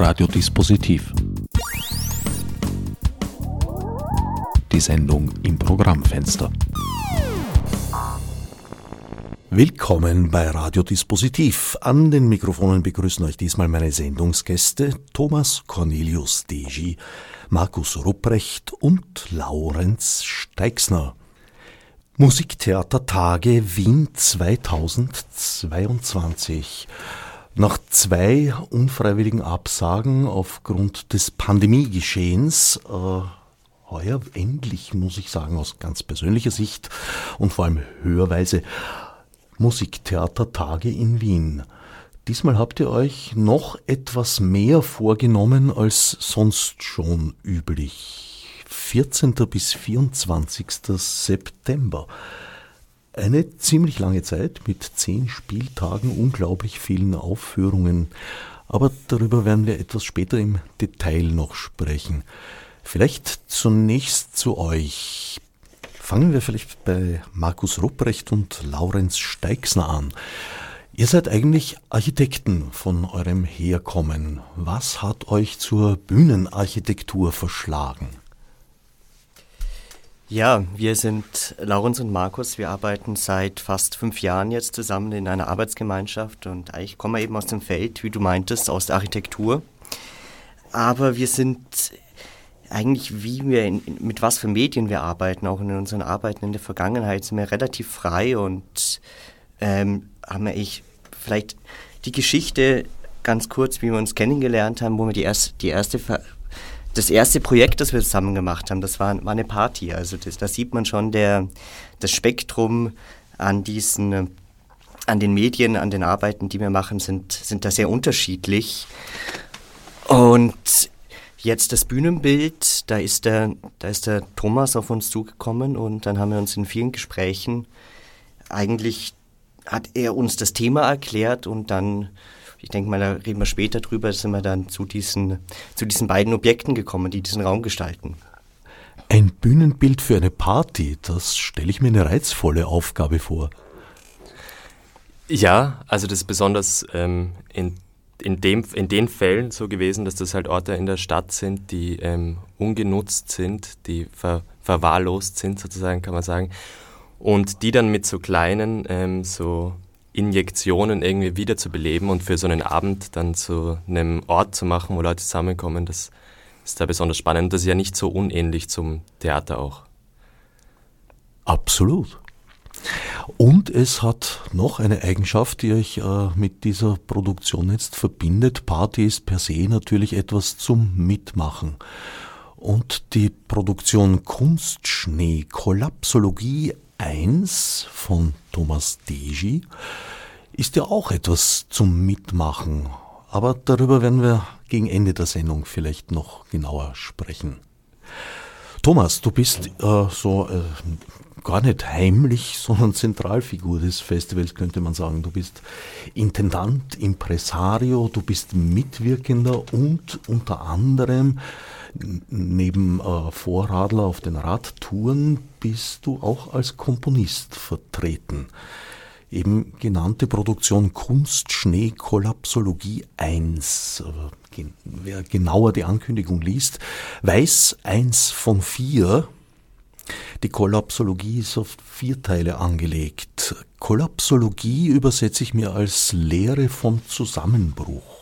Radiodispositiv. Die Sendung im Programmfenster. Willkommen bei Radiodispositiv. An den Mikrofonen begrüßen euch diesmal meine Sendungsgäste Thomas Cornelius Degi, Markus Rupprecht und Laurenz Steixner. Musiktheatertage Wien 2022. Nach zwei unfreiwilligen Absagen aufgrund des Pandemiegeschehens, äh, heuer endlich, muss ich sagen, aus ganz persönlicher Sicht und vor allem höherweise, Musiktheatertage in Wien. Diesmal habt ihr euch noch etwas mehr vorgenommen als sonst schon üblich. 14. bis 24. September. Eine ziemlich lange Zeit mit zehn Spieltagen, unglaublich vielen Aufführungen. Aber darüber werden wir etwas später im Detail noch sprechen. Vielleicht zunächst zu euch. Fangen wir vielleicht bei Markus Rupprecht und Laurenz Steixner an. Ihr seid eigentlich Architekten von eurem Herkommen. Was hat euch zur Bühnenarchitektur verschlagen? Ja, wir sind Laurens und Markus. Wir arbeiten seit fast fünf Jahren jetzt zusammen in einer Arbeitsgemeinschaft und kommen wir eben aus dem Feld, wie du meintest, aus der Architektur. Aber wir sind eigentlich, wie wir in, mit was für Medien wir arbeiten, auch in unseren Arbeiten in der Vergangenheit, sind wir relativ frei und ähm, haben wir ich vielleicht die Geschichte ganz kurz, wie wir uns kennengelernt haben, wo wir die, erst, die erste das erste Projekt, das wir zusammen gemacht haben, das war, war eine Party. Also das, da sieht man schon der, das Spektrum an diesen, an den Medien, an den Arbeiten, die wir machen, sind, sind da sehr unterschiedlich. Und jetzt das Bühnenbild, da ist der, da ist der Thomas auf uns zugekommen und dann haben wir uns in vielen Gesprächen eigentlich hat er uns das Thema erklärt und dann ich denke mal, da reden wir später drüber, sind wir dann zu diesen, zu diesen beiden Objekten gekommen, die diesen Raum gestalten. Ein Bühnenbild für eine Party, das stelle ich mir eine reizvolle Aufgabe vor. Ja, also das ist besonders ähm, in, in, dem, in den Fällen so gewesen, dass das halt Orte in der Stadt sind, die ähm, ungenutzt sind, die ver, verwahrlost sind sozusagen, kann man sagen. Und die dann mit so kleinen, ähm, so Injektionen irgendwie wiederzubeleben und für so einen Abend dann zu einem Ort zu machen, wo Leute zusammenkommen, das ist da besonders spannend. Das ist ja nicht so unähnlich zum Theater auch. Absolut. Und es hat noch eine Eigenschaft, die euch äh, mit dieser Produktion jetzt verbindet. Party ist per se natürlich etwas zum Mitmachen. Und die Produktion Kunstschnee, Kollapsologie 1 von Thomas Degi ist ja auch etwas zum Mitmachen. Aber darüber werden wir gegen Ende der Sendung vielleicht noch genauer sprechen. Thomas, du bist äh, so äh, gar nicht heimlich, sondern Zentralfigur des Festivals, könnte man sagen. Du bist Intendant, Impresario, du bist Mitwirkender und unter anderem neben äh, Vorradler auf den Radtouren bist du auch als Komponist vertreten. Eben genannte Produktion Kunst, Schnee, Kollapsologie 1. Wer genauer die Ankündigung liest, weiß eins von vier. Die Kollapsologie ist auf vier Teile angelegt. Kollapsologie übersetze ich mir als Lehre vom Zusammenbruch.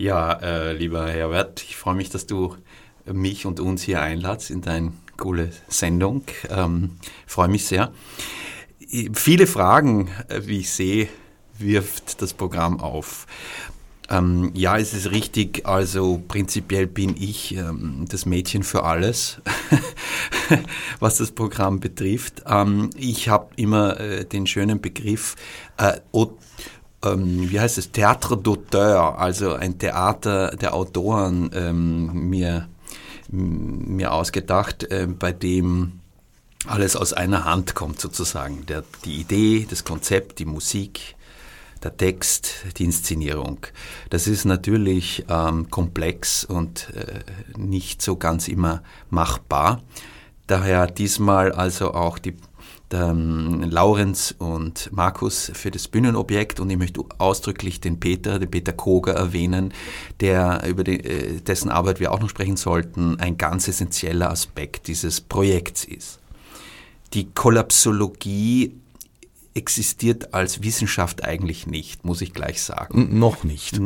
Ja, äh, lieber Herbert, ich freue mich, dass du mich und uns hier einladest in deine coole Sendung. Ähm, freue mich sehr. Viele Fragen, äh, wie ich sehe, wirft das Programm auf. Ähm, ja, es ist richtig. Also prinzipiell bin ich ähm, das Mädchen für alles, was das Programm betrifft. Ähm, ich habe immer äh, den schönen Begriff äh, ähm, wie heißt es, Théâtre d'auteur, also ein Theater der Autoren ähm, mir, mir ausgedacht, äh, bei dem alles aus einer Hand kommt sozusagen. Der, die Idee, das Konzept, die Musik, der Text, die Inszenierung. Das ist natürlich ähm, komplex und äh, nicht so ganz immer machbar. Daher diesmal also auch die ähm, Laurenz und Markus für das Bühnenobjekt und ich möchte ausdrücklich den Peter, den Peter Koger erwähnen, der über die, äh, dessen Arbeit wir auch noch sprechen sollten, ein ganz essentieller Aspekt dieses Projekts ist. Die Kollapsologie existiert als Wissenschaft eigentlich nicht, muss ich gleich sagen. Noch nicht.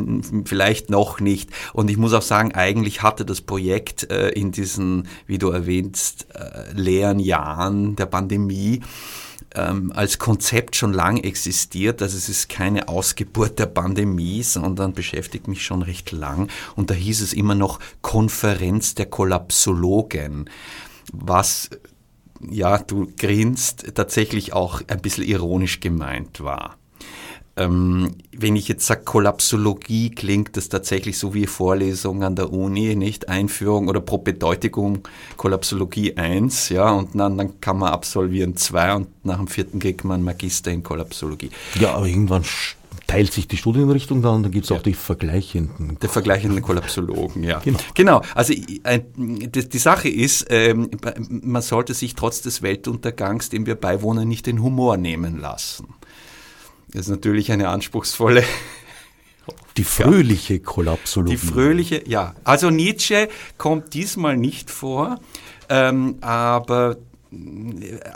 Vielleicht noch nicht. Und ich muss auch sagen, eigentlich hatte das Projekt äh, in diesen, wie du erwähnst, äh, leeren Jahren der Pandemie ähm, als Konzept schon lang existiert. Also es ist keine Ausgeburt der Pandemie, sondern beschäftigt mich schon recht lang. Und da hieß es immer noch Konferenz der Kollapsologen was ja, du grinst, tatsächlich auch ein bisschen ironisch gemeint war. Ähm, wenn ich jetzt sage Kollapsologie, klingt das tatsächlich so wie Vorlesung an der Uni, nicht Einführung oder Propedeutikum Kollapsologie 1, ja, und dann, dann kann man absolvieren 2 und nach dem vierten kriegt man Magister in Kollapsologie. Ja, aber irgendwann teilt sich die Studienrichtung da und dann gibt es auch die vergleichenden. Der vergleichenden Kollapsologen, ja. Genau. genau. Also die, Sache ist, ähm, man sollte sich trotz des Weltuntergangs, dem wir beiwohnen, nicht den Humor nehmen lassen. Das ist natürlich eine anspruchsvolle die fröhliche Kollapsologie. Die fröhliche, ja. Also Nietzsche kommt diesmal nicht vor, ähm, aber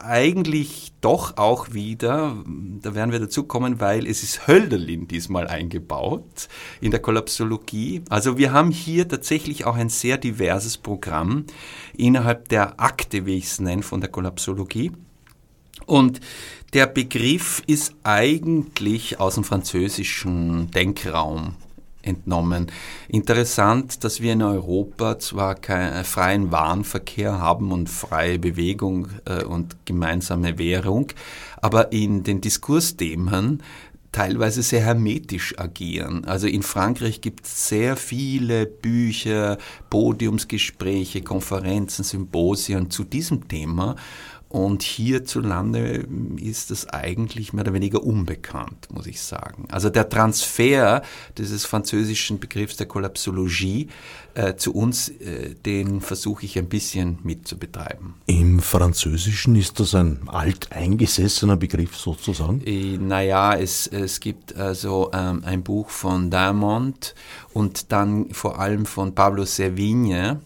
eigentlich doch auch wieder, da werden wir dazu kommen, weil es ist Hölderlin diesmal eingebaut in der Kollapsologie. Also wir haben hier tatsächlich auch ein sehr diverses Programm innerhalb der Akte, wie ich es nenne, von der Kollapsologie. Und der Begriff ist eigentlich aus dem französischen Denkraum entnommen. Interessant, dass wir in Europa zwar keinen freien Warenverkehr haben und freie Bewegung äh, und gemeinsame Währung, aber in den Diskursthemen teilweise sehr hermetisch agieren. Also in Frankreich gibt es sehr viele Bücher, Podiumsgespräche, Konferenzen, Symposien zu diesem Thema und hierzulande ist das eigentlich mehr oder weniger unbekannt, muss ich sagen. Also der Transfer dieses französischen Begriffs der Kollapsologie äh, zu uns, äh, den versuche ich ein bisschen mitzubetreiben. Im Französischen ist das ein alteingesessener Begriff sozusagen? Äh, naja, es, es gibt also ähm, ein Buch von Diamond und dann vor allem von Pablo Servigne,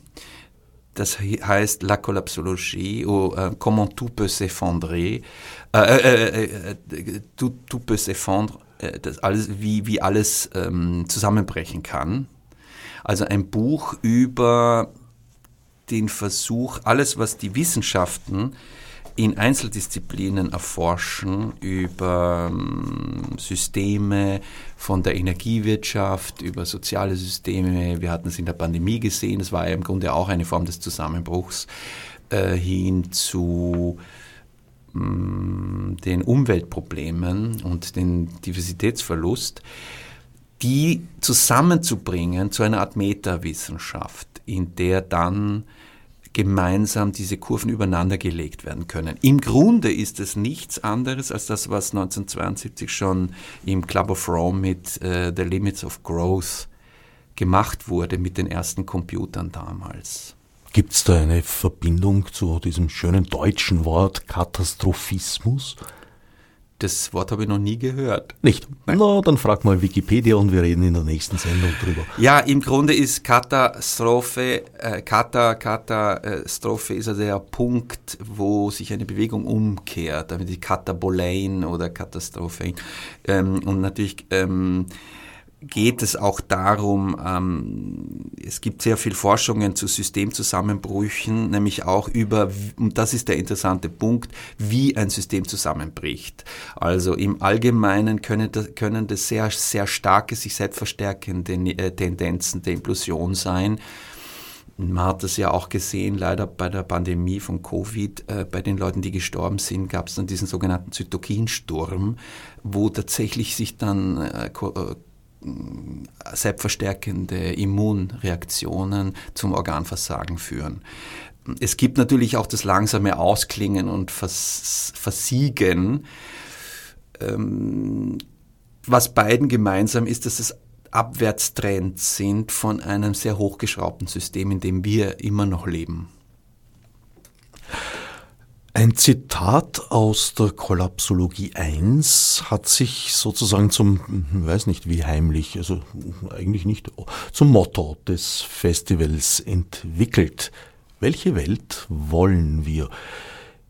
das heißt La Collapsologie oder äh, Comment tout peut s'effondrer, äh, tout, tout peut s'effondrer, das wie, wie alles ähm, zusammenbrechen kann. Also ein Buch über den Versuch, alles, was die Wissenschaften in Einzeldisziplinen erforschen über ähm, Systeme von der Energiewirtschaft, über soziale Systeme. Wir hatten es in der Pandemie gesehen, es war ja im Grunde auch eine Form des Zusammenbruchs äh, hin zu mm, den Umweltproblemen und den Diversitätsverlust, die zusammenzubringen zu einer Art Metawissenschaft, in der dann gemeinsam diese Kurven übereinander gelegt werden können. Im Grunde ist es nichts anderes als das, was 1972 schon im Club of Rome mit äh, The Limits of Growth gemacht wurde mit den ersten Computern damals. Gibt es da eine Verbindung zu diesem schönen deutschen Wort Katastrophismus? Das Wort habe ich noch nie gehört. Nicht? Nein. Na, dann frag mal Wikipedia und wir reden in der nächsten Sendung drüber. Ja, im Grunde ist Katastrophe, äh, Kata, Katastrophe ist also der Punkt, wo sich eine Bewegung umkehrt, damit die Katabolein oder Katastrophe. Ähm, und natürlich ähm, geht es auch darum, ähm, es gibt sehr viel Forschungen zu Systemzusammenbrüchen, nämlich auch über, und das ist der interessante Punkt, wie ein System zusammenbricht. Also im Allgemeinen können das, können das sehr, sehr starke, sich selbst verstärkende äh, Tendenzen der Implosion sein. Man hat das ja auch gesehen, leider bei der Pandemie von Covid, äh, bei den Leuten, die gestorben sind, gab es dann diesen sogenannten Zytokinsturm, wo tatsächlich sich dann äh, äh selbstverstärkende Immunreaktionen zum Organversagen führen. Es gibt natürlich auch das langsame Ausklingen und Vers Versiegen. Ähm, was beiden gemeinsam ist, dass es Abwärtstrends sind von einem sehr hochgeschraubten System, in dem wir immer noch leben. Ein Zitat aus der Kollapsologie 1 hat sich sozusagen zum, weiß nicht wie heimlich, also eigentlich nicht, zum Motto des Festivals entwickelt. Welche Welt wollen wir?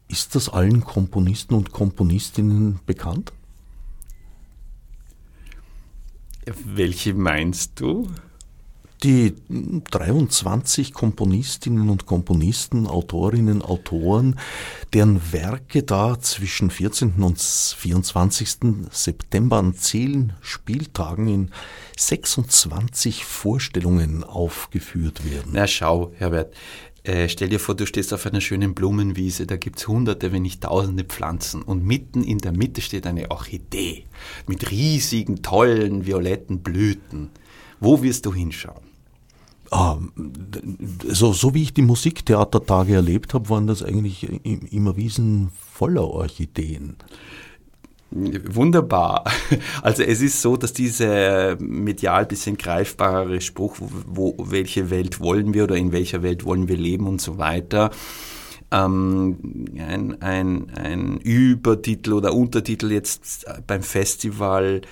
Ist das allen Komponisten und Komponistinnen bekannt? Welche meinst du? Die 23 Komponistinnen und Komponisten, Autorinnen, Autoren, deren Werke da zwischen 14. und 24. September an zehn Spieltagen in 26 Vorstellungen aufgeführt werden. Na schau, Herbert, äh, stell dir vor, du stehst auf einer schönen Blumenwiese, da gibt es hunderte, wenn nicht tausende Pflanzen und mitten in der Mitte steht eine Orchidee mit riesigen, tollen, violetten Blüten. Wo wirst du hinschauen? Ah, so, so wie ich die Musiktheatertage erlebt habe, waren das eigentlich immer Wiesen voller Orchideen. Wunderbar. Also es ist so, dass dieser medial bisschen greifbare Spruch, wo, welche Welt wollen wir oder in welcher Welt wollen wir leben und so weiter, ähm, ein, ein, ein Übertitel oder Untertitel jetzt beim Festival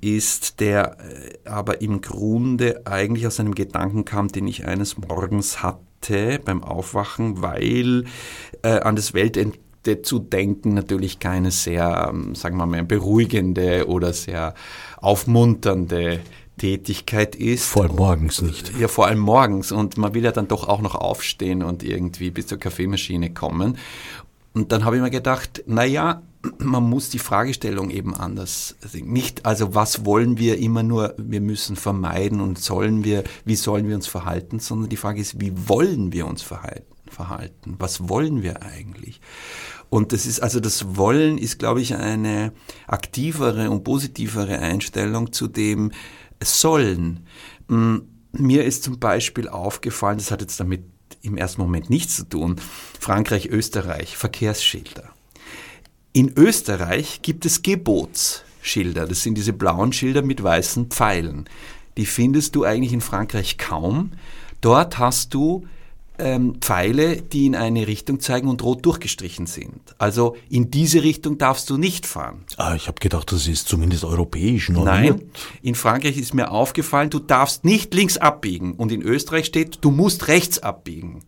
ist, der äh, aber im Grunde eigentlich aus einem Gedanken kam, den ich eines Morgens hatte beim Aufwachen, weil äh, an das Weltende zu denken natürlich keine sehr, ähm, sagen wir mal, beruhigende oder sehr aufmunternde Tätigkeit ist. Vor allem morgens nicht. Ja, vor allem morgens. Und man will ja dann doch auch noch aufstehen und irgendwie bis zur Kaffeemaschine kommen. Und dann habe ich mir gedacht, na ja, man muss die Fragestellung eben anders sehen. Nicht, also was wollen wir immer nur, wir müssen vermeiden und sollen wir, wie sollen wir uns verhalten, sondern die Frage ist, wie wollen wir uns verhalten? verhalten? Was wollen wir eigentlich? Und das ist also das Wollen ist, glaube ich, eine aktivere und positivere Einstellung zu dem Sollen. Mm, mir ist zum Beispiel aufgefallen, das hat jetzt damit im ersten Moment nichts zu tun, Frankreich, Österreich, Verkehrsschilder. In Österreich gibt es Gebotsschilder. Das sind diese blauen Schilder mit weißen Pfeilen. Die findest du eigentlich in Frankreich kaum. Dort hast du ähm, Pfeile, die in eine Richtung zeigen und rot durchgestrichen sind. Also in diese Richtung darfst du nicht fahren. Ah, ich habe gedacht, das ist zumindest europäisch normiert. Nein, in Frankreich ist mir aufgefallen, du darfst nicht links abbiegen. Und in Österreich steht, du musst rechts abbiegen.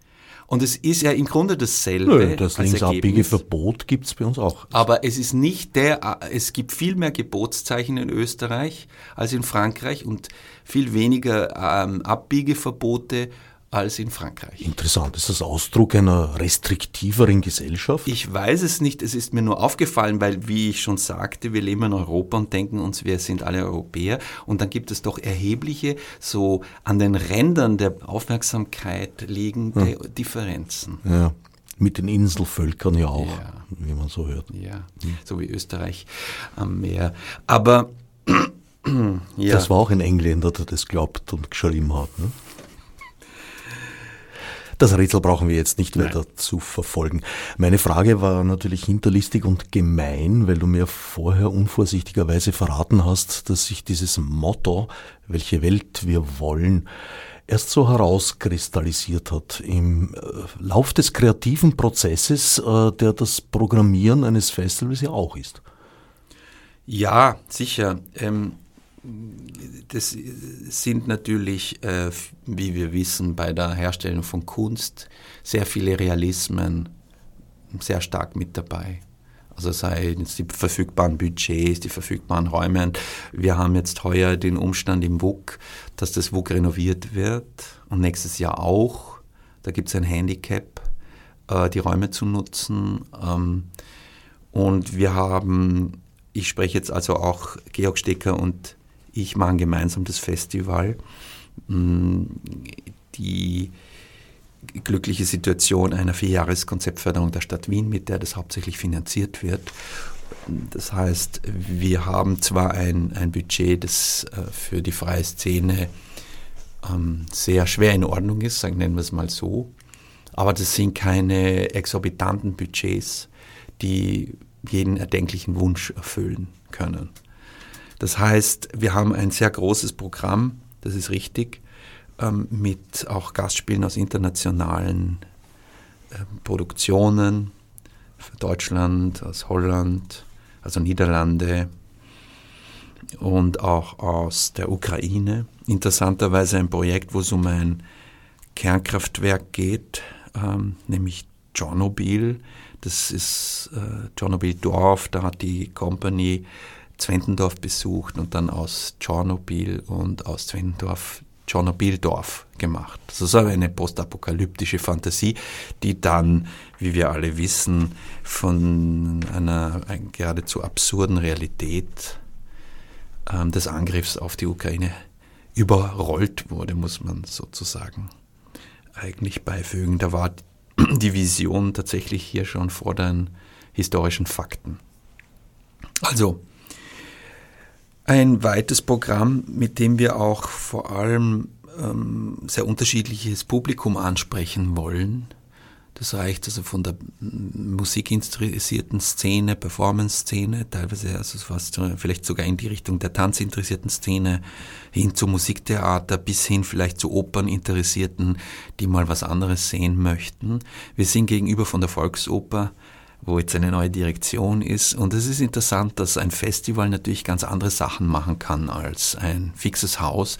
Und es ist ja im Grunde dasselbe. Nö, das Linksabbiegeverbot gibt es bei uns auch. Aber es ist nicht der, es gibt viel mehr Gebotszeichen in Österreich als in Frankreich und viel weniger ähm, Abbiegeverbote als in Frankreich. Interessant. Ist das Ausdruck einer restriktiveren Gesellschaft? Ich weiß es nicht. Es ist mir nur aufgefallen, weil, wie ich schon sagte, wir leben in Europa und denken uns, wir sind alle Europäer. Und dann gibt es doch erhebliche, so an den Rändern der Aufmerksamkeit liegende ja. Differenzen. Ja. Mit den Inselvölkern ja auch, ja. wie man so hört. Ja, hm. so wie Österreich am Meer. Aber ja. Das war auch ein Engländer, der das glaubt und geschrieben hat. Ne? Das Rätsel brauchen wir jetzt nicht weiter Nein. zu verfolgen. Meine Frage war natürlich hinterlistig und gemein, weil du mir vorher unvorsichtigerweise verraten hast, dass sich dieses Motto, welche Welt wir wollen, erst so herauskristallisiert hat im äh, Lauf des kreativen Prozesses, äh, der das Programmieren eines Festivals ja auch ist. Ja, sicher. Ähm, das sind natürlich, äh, wie wir wissen, bei der Herstellung von Kunst sehr viele Realismen sehr stark mit dabei. Also sei es die verfügbaren Budgets, die verfügbaren Räume. Wir haben jetzt heuer den Umstand im WUK, dass das WUK renoviert wird und nächstes Jahr auch. Da gibt es ein Handicap, äh, die Räume zu nutzen. Ähm, und wir haben, ich spreche jetzt also auch Georg Stecker und ich machen gemeinsam das Festival. Mm, die glückliche Situation einer Vierjahres-Konzeptförderung der Stadt Wien, mit der das hauptsächlich finanziert wird. Das heißt, wir haben zwar ein, ein Budget, das äh, für die freie Szene ähm, sehr schwer in Ordnung ist, sagen, nennen wir es mal so, aber das sind keine exorbitanten Budgets, die jeden erdenklichen Wunsch erfüllen können. Das heißt, wir haben ein sehr großes Programm, das ist richtig, ähm, mit auch Gastspielen aus internationalen ähm, Produktionen. Deutschland, aus Holland, also Niederlande und auch aus der Ukraine. Interessanterweise ein Projekt, wo es um ein Kernkraftwerk geht, ähm, nämlich Tschernobyl. Das ist äh, Tschernobyl Dorf, da hat die Company Zwentendorf besucht und dann aus Tschernobyl und aus Zwentendorf Tschernobyl-Dorf gemacht. Das ist aber eine postapokalyptische Fantasie, die dann, wie wir alle wissen, von einer geradezu absurden Realität ähm, des Angriffs auf die Ukraine überrollt wurde, muss man sozusagen eigentlich beifügen. Da war die Vision tatsächlich hier schon vor den historischen Fakten. Also, ein weites Programm, mit dem wir auch vor allem ähm, sehr unterschiedliches Publikum ansprechen wollen. Das reicht also von der musikinteressierten Szene, Performance-Szene, teilweise also fast vielleicht sogar in die Richtung der tanzinteressierten Szene, hin zu Musiktheater, bis hin vielleicht zu Operninteressierten, die mal was anderes sehen möchten. Wir sind gegenüber von der Volksoper wo jetzt eine neue Direktion ist. Und es ist interessant, dass ein Festival natürlich ganz andere Sachen machen kann als ein fixes Haus.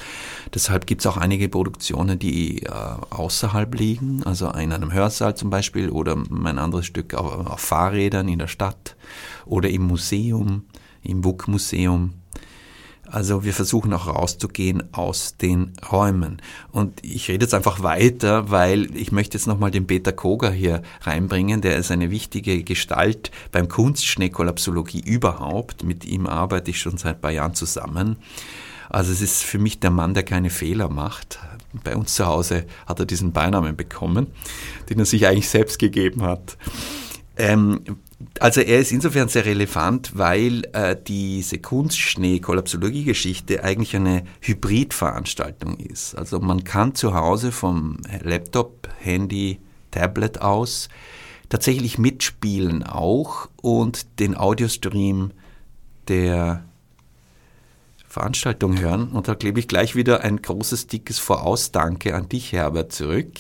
Deshalb gibt es auch einige Produktionen, die äh, außerhalb liegen, also in einem Hörsaal zum Beispiel oder mein anderes Stück auf, auf Fahrrädern in der Stadt oder im Museum, im WUK-Museum. Also wir versuchen auch rauszugehen aus den Räumen. Und ich rede jetzt einfach weiter, weil ich möchte jetzt nochmal den Peter Koger hier reinbringen. Der ist eine wichtige Gestalt beim Kunstschneekollapsologie überhaupt. Mit ihm arbeite ich schon seit ein paar Jahren zusammen. Also es ist für mich der Mann, der keine Fehler macht. Bei uns zu Hause hat er diesen Beinamen bekommen, den er sich eigentlich selbst gegeben hat. Ähm, also er ist insofern sehr relevant, weil äh, diese Kunstschnee-Kollapsologie-Geschichte eigentlich eine Hybridveranstaltung ist. Also man kann zu Hause vom Laptop, Handy, Tablet aus tatsächlich mitspielen auch und den Audiostream der Veranstaltung hören. Und da klebe ich gleich wieder ein großes, dickes Vorausdanke an dich, Herbert, zurück,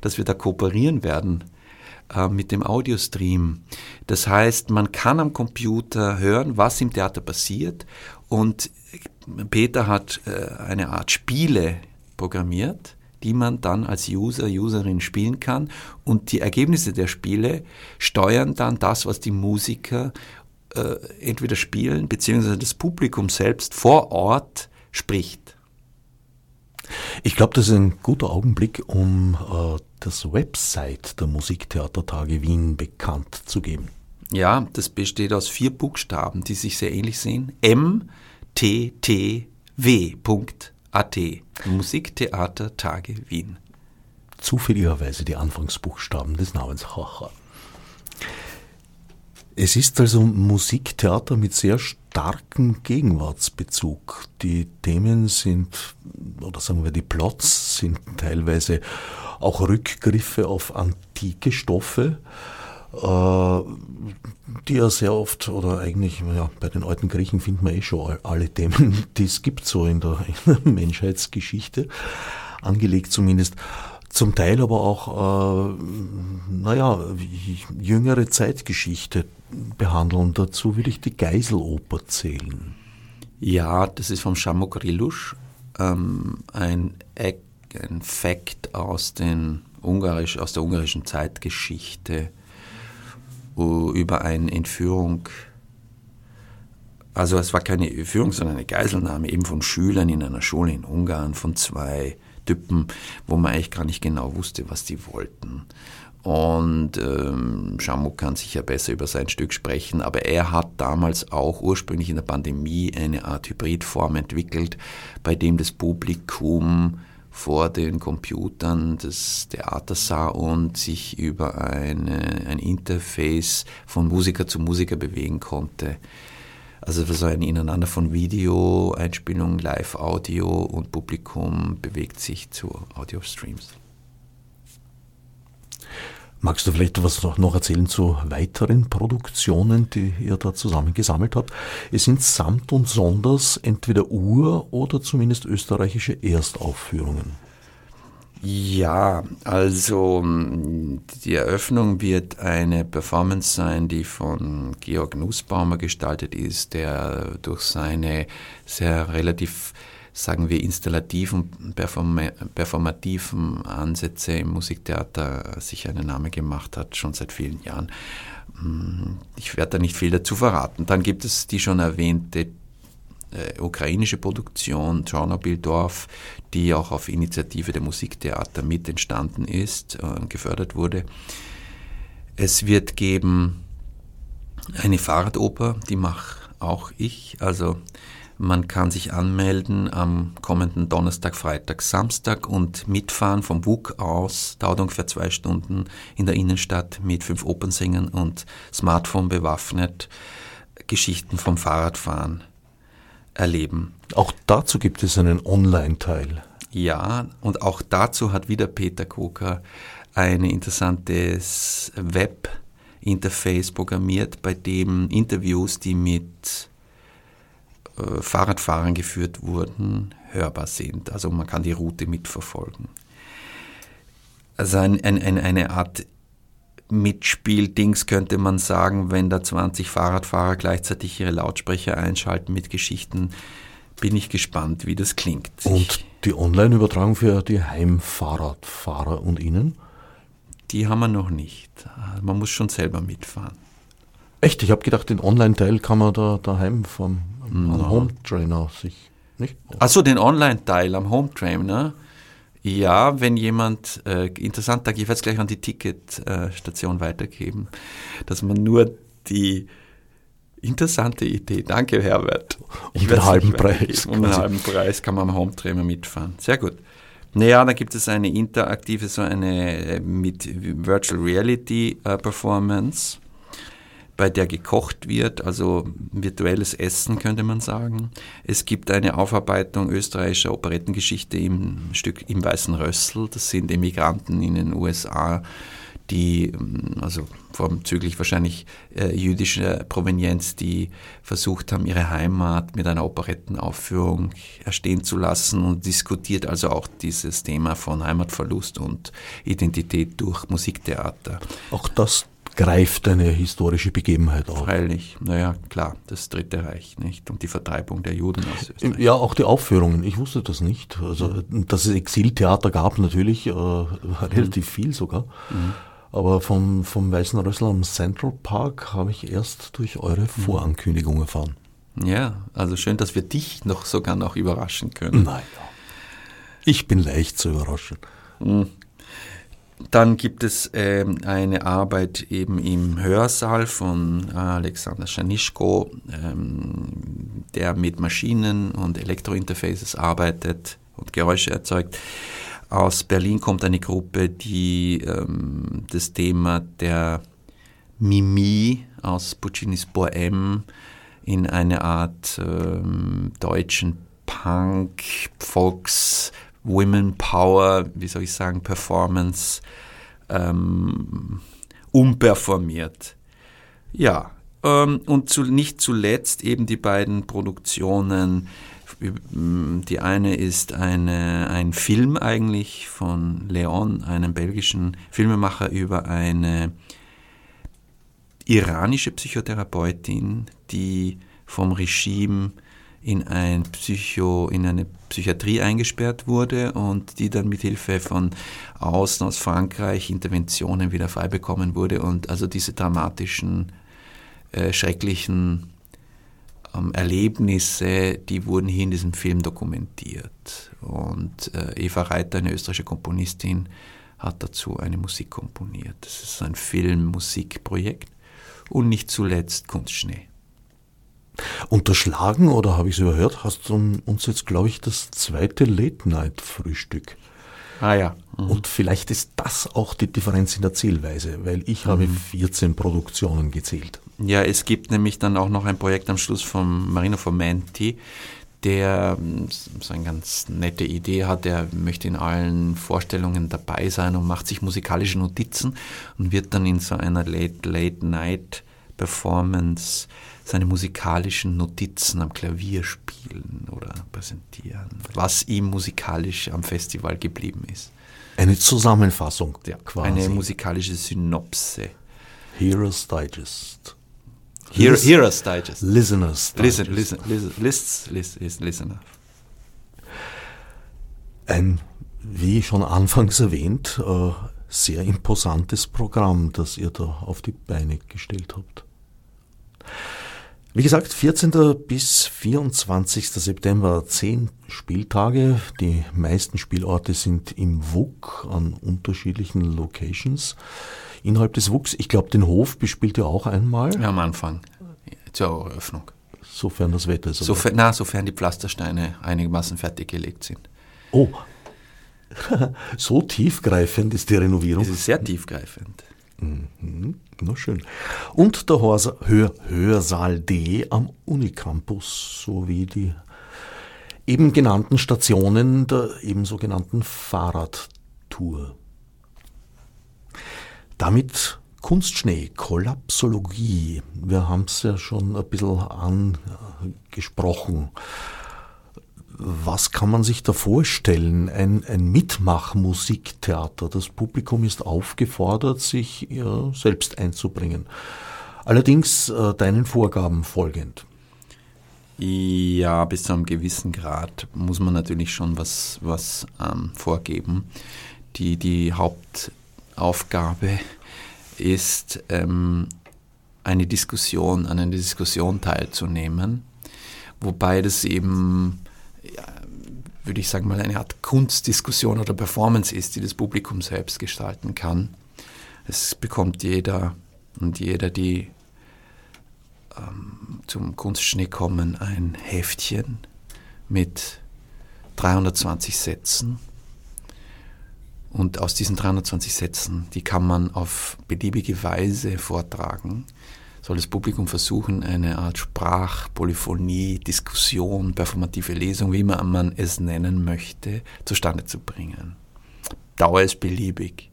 dass wir da kooperieren werden äh, mit dem Audiostream. Das heißt, man kann am Computer hören, was im Theater passiert und Peter hat äh, eine Art Spiele programmiert, die man dann als User, Userin spielen kann und die Ergebnisse der Spiele steuern dann das, was die Musiker äh, entweder spielen, beziehungsweise das Publikum selbst vor Ort spricht. Ich glaube, das ist ein guter Augenblick, um äh, das Website der Musiktheatertage Wien bekannt zu geben. Ja, das besteht aus vier Buchstaben, die sich sehr ähnlich sehen. M T T W.at. Musiktheatertage Wien. Zufälligerweise die Anfangsbuchstaben des Namens. Haha. Es ist also Musiktheater mit sehr starkem Gegenwartsbezug. Die Themen sind, oder sagen wir die Plots, sind teilweise auch Rückgriffe auf antike Stoffe, äh, die ja sehr oft, oder eigentlich ja, bei den alten Griechen findet man eh schon alle Themen, die es gibt so in der, in der Menschheitsgeschichte, angelegt zumindest. Zum Teil aber auch, äh, naja, jüngere Zeitgeschichte behandeln. Dazu will ich die Geiseloper zählen. Ja, das ist vom Shamok Rilusch, ähm, ein, ein Fact aus, den Ungarisch, aus der ungarischen Zeitgeschichte über eine Entführung. Also es war keine Entführung, sondern eine Geiselnahme eben von Schülern in einer Schule in Ungarn von zwei Typen, wo man eigentlich gar nicht genau wusste, was die wollten. Und ähm, Shamu kann sicher besser über sein Stück sprechen, aber er hat damals auch ursprünglich in der Pandemie eine Art Hybridform entwickelt, bei dem das Publikum vor den Computern des Theaters sah und sich über eine, ein Interface von Musiker zu Musiker bewegen konnte. Also so ein Ineinander von Video, Einspielung, Live-Audio und Publikum bewegt sich zu Audio-Streams. Magst du vielleicht was noch erzählen zu weiteren Produktionen, die ihr da zusammen gesammelt habt? Es sind samt und sonders entweder Ur- oder zumindest österreichische Erstaufführungen. Ja, also die Eröffnung wird eine Performance sein, die von Georg Nussbaumer gestaltet ist, der durch seine sehr relativ, sagen wir, installativen, performativen Ansätze im Musiktheater sich einen Namen gemacht hat, schon seit vielen Jahren. Ich werde da nicht viel dazu verraten. Dann gibt es die schon erwähnte äh, ukrainische Produktion Tschernobyl-Dorf, die auch auf Initiative der Musiktheater mit entstanden ist und äh, gefördert wurde. Es wird geben eine Fahrradoper, die mache auch ich. Also man kann sich anmelden am kommenden Donnerstag, Freitag, Samstag und mitfahren vom WUK aus, dauert ungefähr zwei Stunden in der Innenstadt mit fünf Opernsängern und Smartphone bewaffnet, Geschichten vom Fahrradfahren erleben. Auch dazu gibt es einen Online-Teil. Ja, und auch dazu hat wieder Peter Koker ein interessantes Web-Interface programmiert, bei dem Interviews, die mit äh, Fahrradfahrern geführt wurden, hörbar sind. Also man kann die Route mitverfolgen. Also ein, ein, eine Art Mitspieldings könnte man sagen, wenn da 20 Fahrradfahrer gleichzeitig ihre Lautsprecher einschalten mit Geschichten, bin ich gespannt, wie das klingt. Und die Online-Übertragung für die Heimfahrradfahrer und Ihnen? Die haben wir noch nicht. Man muss schon selber mitfahren. Echt? Ich habe gedacht, den Online-Teil kann man da daheim vom no. Home Trainer sich nicht. Achso, den Online-Teil am Home Trainer. Ja, wenn jemand, äh, interessant, da ich werde es gleich an die Ticketstation äh, weitergeben, dass man nur die interessante Idee, danke Herbert. Ich um den halben Preis. Um den halben Preis kann man am Home-Trainer mitfahren. Sehr gut. Naja, da gibt es eine interaktive, so eine äh, mit Virtual Reality äh, Performance bei der gekocht wird, also virtuelles Essen könnte man sagen. Es gibt eine Aufarbeitung österreichischer Operettengeschichte im Stück im Weißen Rössel. Das sind Emigranten in den USA, die, ähm, also vorzüglich wahrscheinlich äh, jüdischer Provenienz, die versucht haben, ihre Heimat mit einer Operettenaufführung erstehen zu lassen und diskutiert also auch dieses Thema von Heimatverlust und Identität durch Musiktheater. Auch das greift eine historische Begebenheit auf. Freilich, naja, klar, das Dritte Reich, nicht? Und die Vertreibung der Juden aus Österreich. Ja, auch die Aufführungen, ich wusste das nicht. Also, dass es Exiltheater gab, natürlich, äh, relativ mhm. viel sogar. Mhm. Aber vom, vom Weißen Rössel am Central Park habe ich erst durch eure mhm. Vorankündigung erfahren. Ja, also schön, dass wir dich noch sogar noch überraschen können. Naja, ich bin leicht zu überraschen. Mhm. Dann gibt es ähm, eine Arbeit eben im Hörsaal von Alexander Schanischko, ähm, der mit Maschinen und Elektrointerfaces arbeitet und Geräusche erzeugt. Aus Berlin kommt eine Gruppe, die ähm, das Thema der Mimi aus Puccinis Bohème in eine Art ähm, deutschen Punk, Fox, Women Power, wie soll ich sagen, Performance ähm, umperformiert. Ja, ähm, und zu, nicht zuletzt eben die beiden Produktionen. Die eine ist eine, ein Film eigentlich von Leon, einem belgischen Filmemacher, über eine iranische Psychotherapeutin, die vom Regime in, ein Psycho, in eine Psychiatrie eingesperrt wurde und die dann mit Hilfe von außen aus Frankreich Interventionen wieder frei bekommen wurde und also diese dramatischen, äh, schrecklichen ähm, Erlebnisse, die wurden hier in diesem Film dokumentiert. Und äh, Eva Reiter, eine österreichische Komponistin, hat dazu eine Musik komponiert. Das ist ein Film-Musikprojekt und nicht zuletzt Kunstschnee. Unterschlagen oder habe ich es überhört, hast du uns jetzt, glaube ich, das zweite Late-Night-Frühstück. Ah ja. Mhm. Und vielleicht ist das auch die Differenz in der Zählweise, weil ich mhm. habe 14 Produktionen gezählt. Ja, es gibt nämlich dann auch noch ein Projekt am Schluss von Marino Fomenti, der ähm, so eine ganz nette Idee hat, der möchte in allen Vorstellungen dabei sein und macht sich musikalische Notizen und wird dann in so einer Late-Late-Night-Performance seine musikalischen Notizen am Klavier spielen oder präsentieren, was ihm musikalisch am Festival geblieben ist. Eine Zusammenfassung ja, quasi. Eine musikalische Synopse. Heroes Digest. Hear, Heroes Digest. Listeners Digest. Listen, listen, listen, lists, list, listener. Ein, wie schon anfangs erwähnt, äh, sehr imposantes Programm, das ihr da auf die Beine gestellt habt. Wie gesagt, 14. bis 24. September, zehn Spieltage. Die meisten Spielorte sind im WUK an unterschiedlichen Locations. Innerhalb des WUKs, ich glaube, den Hof bespielt ihr auch einmal. Ja, am Anfang, zur Eröffnung. Sofern das Wetter ist. Sofern, na, sofern die Pflastersteine einigermaßen fertiggelegt sind. Oh, so tiefgreifend ist die Renovierung. Es ist sehr tiefgreifend. Mhm. Na schön. Und der Hörsa Hör Hörsaal D am Unicampus sowie die eben genannten Stationen der ebenso genannten Fahrradtour. Damit Kunstschnee, Kollapsologie. Wir haben es ja schon ein bisschen angesprochen. Was kann man sich da vorstellen? Ein, ein Mitmachmusiktheater. Das Publikum ist aufgefordert, sich ja, selbst einzubringen. Allerdings äh, deinen Vorgaben folgend. Ja, bis zu einem gewissen Grad muss man natürlich schon was, was ähm, vorgeben. Die, die Hauptaufgabe ist, ähm, eine Diskussion, an einer Diskussion teilzunehmen, wobei das eben würde ich sagen, mal eine Art Kunstdiskussion oder Performance ist, die das Publikum selbst gestalten kann. Es bekommt jeder und jeder, die ähm, zum Kunstschnee kommen, ein Heftchen mit 320 Sätzen. Und aus diesen 320 Sätzen, die kann man auf beliebige Weise vortragen soll das Publikum versuchen, eine Art Sprachpolyphonie, Diskussion, performative Lesung, wie immer man es nennen möchte, zustande zu bringen. Dauer ist beliebig.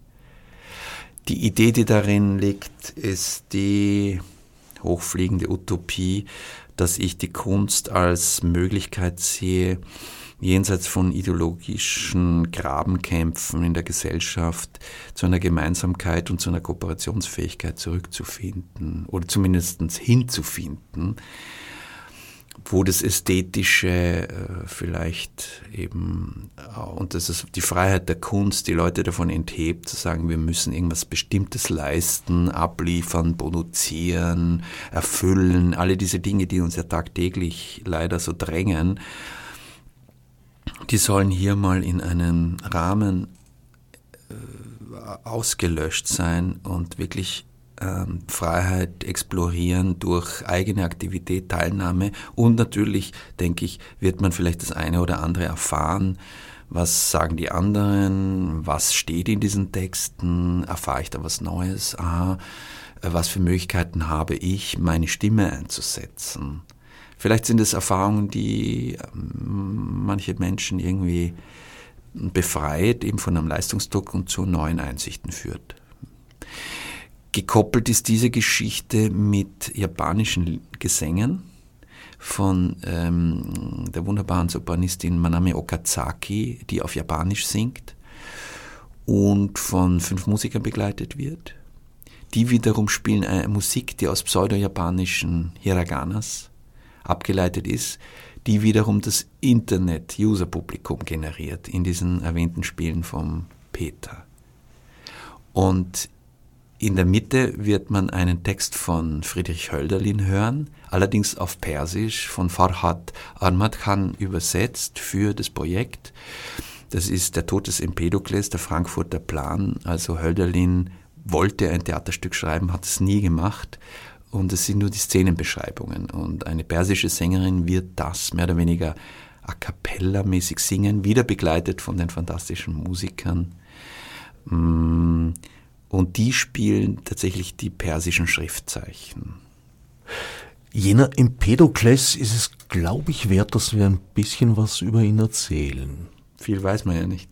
Die Idee, die darin liegt, ist die hochfliegende Utopie, dass ich die Kunst als Möglichkeit sehe, jenseits von ideologischen Grabenkämpfen in der Gesellschaft zu einer Gemeinsamkeit und zu einer Kooperationsfähigkeit zurückzufinden oder zumindest hinzufinden, wo das Ästhetische äh, vielleicht eben, äh, und das ist die Freiheit der Kunst, die Leute davon enthebt, zu sagen, wir müssen irgendwas Bestimmtes leisten, abliefern, produzieren, erfüllen, alle diese Dinge, die uns ja tagtäglich leider so drängen, die sollen hier mal in einem Rahmen äh, ausgelöscht sein und wirklich ähm, Freiheit explorieren durch eigene Aktivität, Teilnahme und natürlich, denke ich, wird man vielleicht das eine oder andere erfahren. Was sagen die anderen? Was steht in diesen Texten? Erfahre ich da was Neues? Aha, äh, was für Möglichkeiten habe ich, meine Stimme einzusetzen? Vielleicht sind es Erfahrungen, die ähm, manche Menschen irgendwie befreit, eben von einem Leistungsdruck und zu neuen Einsichten führt. Gekoppelt ist diese Geschichte mit japanischen Gesängen von ähm, der wunderbaren Sopranistin Manami Okazaki, die auf Japanisch singt und von fünf Musikern begleitet wird. Die wiederum spielen Musik, die aus pseudo-japanischen Hiraganas abgeleitet ist, die wiederum das Internet-User-Publikum generiert in diesen erwähnten Spielen vom Peter. Und in der Mitte wird man einen Text von Friedrich Hölderlin hören, allerdings auf Persisch von Farhad Ahmad Khan übersetzt für das Projekt. Das ist der Tod des Empedokles, der Frankfurter Plan. Also Hölderlin wollte ein Theaterstück schreiben, hat es nie gemacht und es sind nur die Szenenbeschreibungen. Und eine persische Sängerin wird das mehr oder weniger a cappella mäßig singen, wieder begleitet von den fantastischen Musikern. Mm, und die spielen tatsächlich die persischen Schriftzeichen. Jener Empedokles ist es, glaube ich, wert, dass wir ein bisschen was über ihn erzählen. Viel weiß man ja nicht.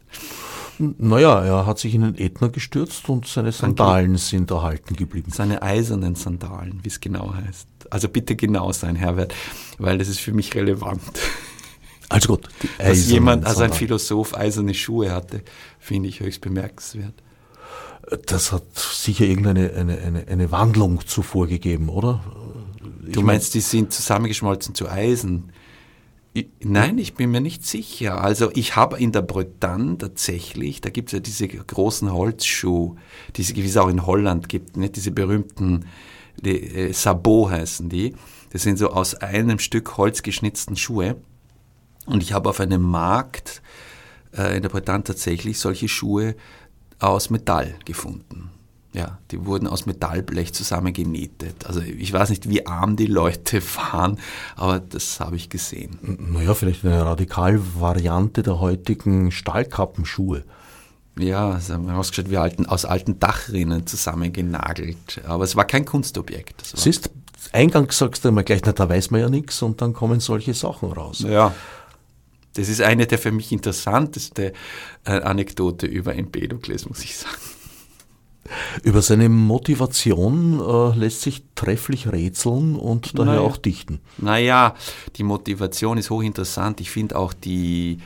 Naja, er hat sich in den Ätna gestürzt und seine Sandalen sind erhalten geblieben. Seine eisernen Sandalen, wie es genau heißt. Also bitte genau sein, Herbert, weil das ist für mich relevant. Also gut, dass jemand als ein Philosoph eiserne Schuhe hatte, finde ich höchst bemerkenswert. Das hat sicher irgendeine eine, eine, eine Wandlung zuvor gegeben, oder? Ich du meinst, die sind zusammengeschmolzen zu Eisen? Nein, ich bin mir nicht sicher. Also ich habe in der Bretagne tatsächlich, da gibt es ja diese großen Holzschuhe, die es auch in Holland gibt, nicht? diese berühmten die, äh, Sabot heißen die. Das sind so aus einem Stück Holz geschnitzten Schuhe. Und ich habe auf einem Markt äh, in der Bretagne tatsächlich solche Schuhe aus Metall gefunden. Ja, die wurden aus Metallblech zusammengenietet. Also ich weiß nicht, wie arm die Leute waren, aber das habe ich gesehen. Naja, vielleicht eine Radikalvariante der heutigen Stahlkappenschuhe. Ja, es haben ausgeschaut wie alten, aus alten Dachrinnen zusammengenagelt. Aber es war kein Kunstobjekt. Siehst, eingangs sagst du immer gleich, na, da weiß man ja nichts und dann kommen solche Sachen raus. Ja, das ist eine der für mich interessanteste äh, Anekdote über Empedokles, muss ich sagen. Über seine Motivation äh, lässt sich trefflich rätseln und daher naja. auch dichten. Naja, die Motivation ist hochinteressant. Ich finde auch die,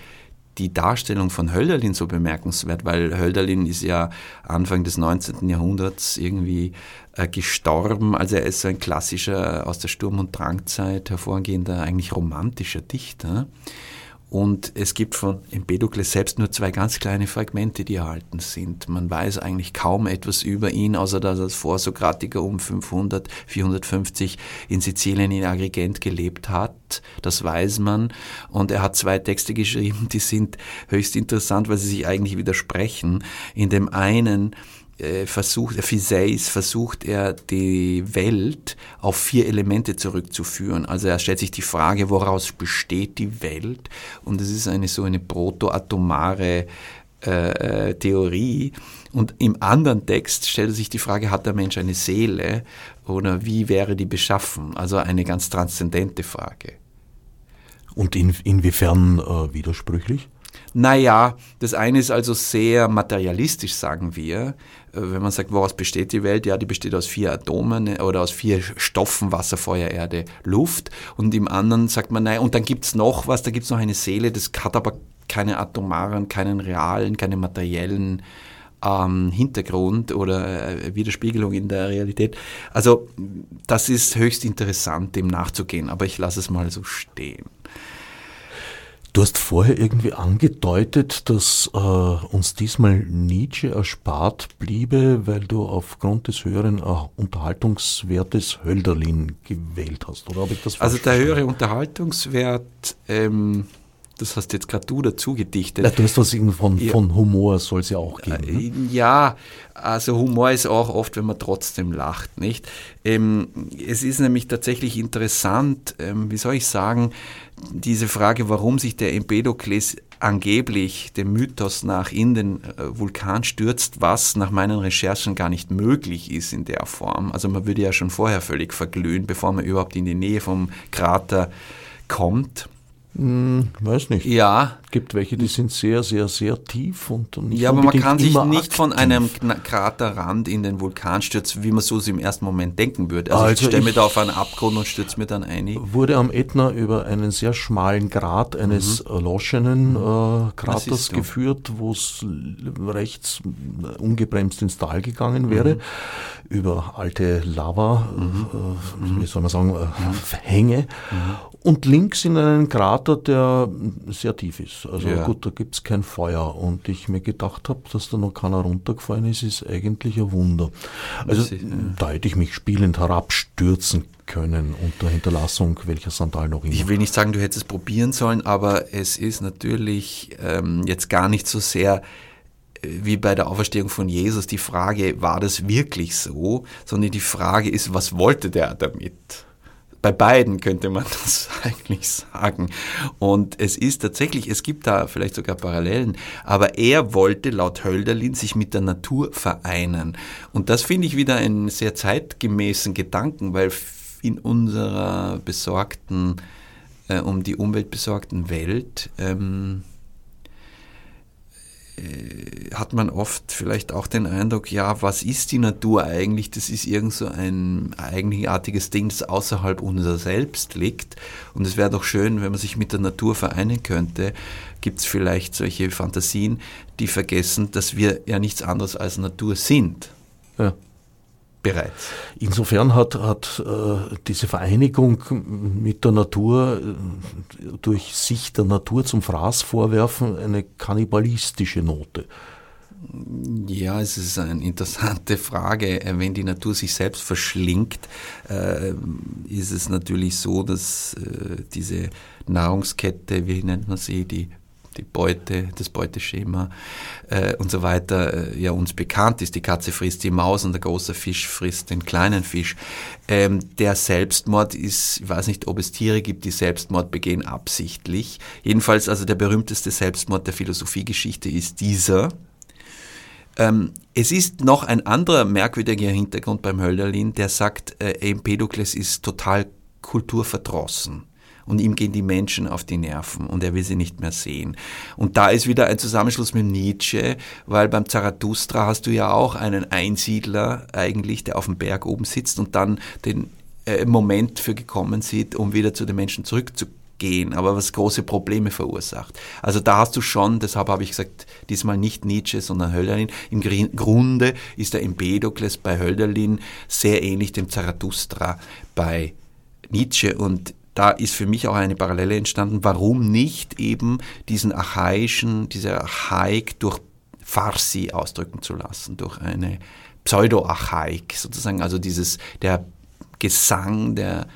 die Darstellung von Hölderlin so bemerkenswert, weil Hölderlin ist ja Anfang des 19. Jahrhunderts irgendwie äh, gestorben. Also er ist so ein klassischer aus der Sturm- und Drangzeit hervorgehender, eigentlich romantischer Dichter. Und es gibt von Empedokles selbst nur zwei ganz kleine Fragmente, die erhalten sind. Man weiß eigentlich kaum etwas über ihn, außer dass er als Vorsokratiker um 500, 450 in Sizilien in Agrigent gelebt hat. Das weiß man. Und er hat zwei Texte geschrieben, die sind höchst interessant, weil sie sich eigentlich widersprechen. In dem einen versucht, Fiseis versucht er die Welt auf vier Elemente zurückzuführen. Also er stellt sich die Frage, woraus besteht die Welt? Und es ist eine so eine protoatomare äh, Theorie. Und im anderen Text stellt sich die Frage, hat der Mensch eine Seele oder wie wäre die beschaffen? Also eine ganz transzendente Frage. Und in, inwiefern äh, widersprüchlich? Naja, das eine ist also sehr materialistisch, sagen wir. Äh, wenn man sagt, woraus besteht die Welt? Ja, die besteht aus vier Atomen äh, oder aus vier Stoffen, Wasser, Feuer, Erde, Luft. Und im anderen sagt man, nein, und dann gibt's noch was, da gibt's noch eine Seele, das hat aber keine atomaren, keinen realen, keinen materiellen ähm, Hintergrund oder äh, Widerspiegelung in der Realität. Also das ist höchst interessant, dem nachzugehen, aber ich lasse es mal so stehen. Du hast vorher irgendwie angedeutet, dass äh, uns diesmal Nietzsche erspart bliebe, weil du aufgrund des höheren äh, Unterhaltungswertes Hölderlin gewählt hast, oder habe ich das Also der höhere Unterhaltungswert ähm, das hast jetzt gerade du dazu gedichtet. Ja, du hast was von, ja. von Humor soll es ja auch geben. Ne? Äh, ja, also Humor ist auch oft, wenn man trotzdem lacht, nicht? Ähm, es ist nämlich tatsächlich interessant, ähm, wie soll ich sagen, diese Frage, warum sich der Empedokles angeblich dem Mythos nach in den äh, Vulkan stürzt, was nach meinen Recherchen gar nicht möglich ist in der Form. Also man würde ja schon vorher völlig verglühen, bevor man überhaupt in die Nähe vom Krater kommt. Hm, weiß nicht. Ja. Es gibt welche, die sind sehr, sehr, sehr tief und nicht Ja, aber man kann sich nicht aktiv. von einem Kraterrand in den Vulkan stürzen, wie man so im ersten Moment denken würde. Also, also ich stelle mir da auf einen Abgrund und stürze mir dann ein. Wurde am Ätna über einen sehr schmalen Grat eines mhm. erloschenen äh, Kraters geführt, wo es rechts ungebremst ins Tal gegangen wäre, mhm. über alte Lava, mhm. äh, wie soll man sagen, äh, Hänge. Mhm und links in einen Krater, der sehr tief ist. Also ja. gut, da gibt es kein Feuer. Und ich mir gedacht habe, dass da noch keiner runtergefallen ist, ist eigentlich ein Wunder. Also ist, ja. da hätte ich mich spielend herabstürzen können unter Hinterlassung welcher Sandal noch immer. Ich will nicht sagen, du hättest es probieren sollen, aber es ist natürlich ähm, jetzt gar nicht so sehr äh, wie bei der Auferstehung von Jesus die Frage, war das wirklich so, sondern die Frage ist, was wollte der damit? Bei beiden könnte man das eigentlich sagen. Und es ist tatsächlich, es gibt da vielleicht sogar Parallelen, aber er wollte laut Hölderlin sich mit der Natur vereinen. Und das finde ich wieder einen sehr zeitgemäßen Gedanken, weil in unserer besorgten, äh, um die Umwelt besorgten Welt ähm, äh, hat man oft vielleicht auch den Eindruck, ja, was ist die Natur eigentlich? Das ist irgend so ein eigenartiges Ding, das außerhalb unser Selbst liegt. Und es wäre doch schön, wenn man sich mit der Natur vereinen könnte. Gibt es vielleicht solche Fantasien, die vergessen, dass wir ja nichts anderes als Natur sind? Ja bereits. Insofern hat, hat äh, diese Vereinigung mit der Natur äh, durch sich der Natur zum Fraß vorwerfen eine kannibalistische Note. Ja, es ist eine interessante Frage. Wenn die Natur sich selbst verschlingt, äh, ist es natürlich so, dass äh, diese Nahrungskette, wie nennt man sie, die die Beute, das Beuteschema äh, und so weiter äh, ja uns bekannt ist. Die Katze frisst die Maus und der große Fisch frisst den kleinen Fisch. Ähm, der Selbstmord ist, ich weiß nicht, ob es Tiere gibt, die Selbstmord begehen absichtlich. Jedenfalls also der berühmteste Selbstmord der Philosophiegeschichte ist dieser. Ähm, es ist noch ein anderer merkwürdiger Hintergrund beim Hölderlin, der sagt, äh, Empedokles ist total kulturverdrossen und ihm gehen die Menschen auf die Nerven und er will sie nicht mehr sehen. Und da ist wieder ein Zusammenschluss mit Nietzsche, weil beim Zarathustra hast du ja auch einen Einsiedler eigentlich, der auf dem Berg oben sitzt und dann den äh, Moment für gekommen sieht, um wieder zu den Menschen zurückzugehen, aber was große Probleme verursacht. Also da hast du schon, deshalb habe ich gesagt, diesmal nicht Nietzsche, sondern Hölderlin. Im Grunde ist der Empedokles bei Hölderlin sehr ähnlich dem Zarathustra bei Nietzsche und da ist für mich auch eine Parallele entstanden, warum nicht eben diesen archaischen, diese Archaik durch Farsi ausdrücken zu lassen, durch eine Pseudo-Archaik sozusagen, also dieses, der Gesang der,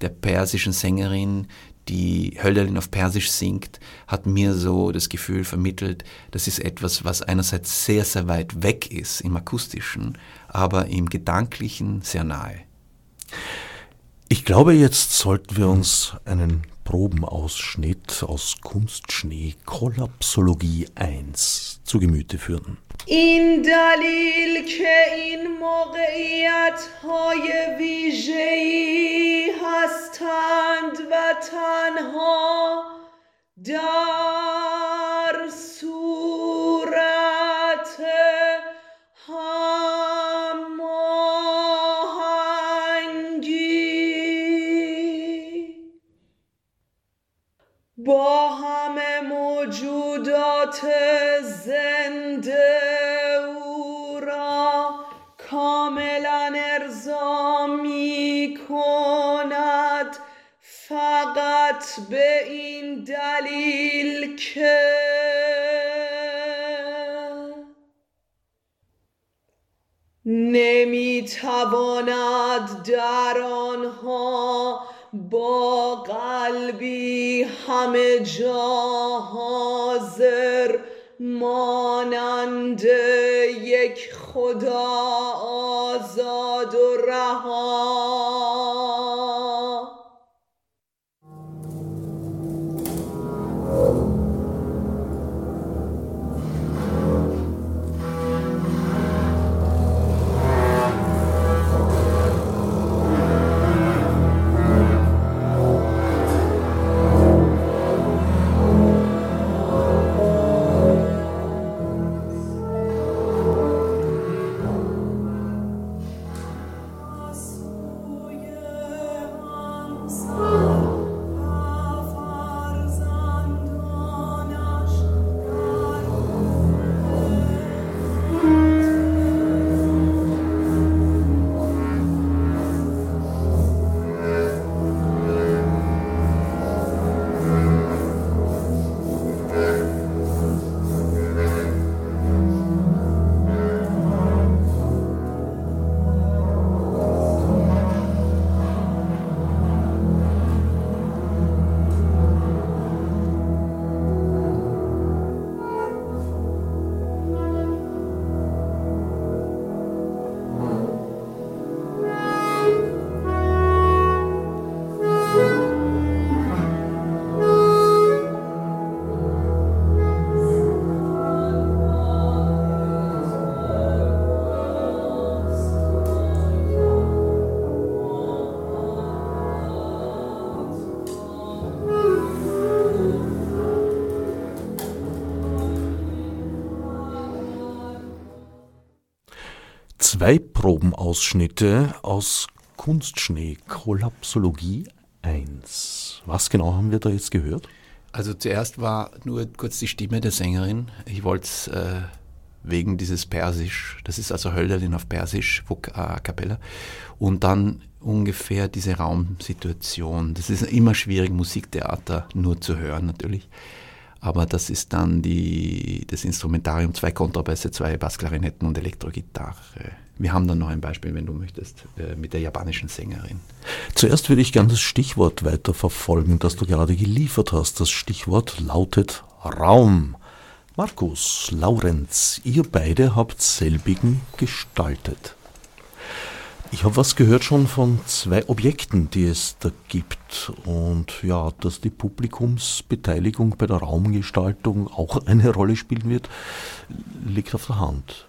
der persischen Sängerin, die Hölderlin auf Persisch singt, hat mir so das Gefühl vermittelt, das ist etwas, was einerseits sehr, sehr weit weg ist im akustischen, aber im gedanklichen sehr nahe. Ich glaube, jetzt sollten wir uns einen Probenausschnitt aus Kunstschnee Kollapsologie 1 zu Gemüte führen. این دلیل که این موقعیت های ویژه‌ای هستند و تنها در با همه موجودات زنده او را کاملا ارضا می کند. فقط به این دلیل که نمی‌تواند در آنها با قلبی همه جا حاضر مانند یک خدا آزاد و رها. Zwei Probenausschnitte aus Kunstschnee, Kollapsologie 1. Was genau haben wir da jetzt gehört? Also zuerst war nur kurz die Stimme der Sängerin. Ich wollte es äh, wegen dieses Persisch, das ist also Hölderlin auf Persisch, a cappella, und dann ungefähr diese Raumsituation. Das ist immer schwierig, Musiktheater nur zu hören natürlich. Aber das ist dann die, das Instrumentarium, zwei Kontrabässe, zwei Bassklarinetten und Elektrogitarre. Wir haben dann noch ein Beispiel, wenn du möchtest, äh, mit der japanischen Sängerin. Zuerst würde ich gerne das Stichwort weiter verfolgen, das du gerade geliefert hast. Das Stichwort lautet Raum. Markus, Laurenz, ihr beide habt selbigen gestaltet. Ich habe was gehört schon von zwei Objekten, die es da gibt. Und ja, dass die Publikumsbeteiligung bei der Raumgestaltung auch eine Rolle spielen wird, liegt auf der Hand.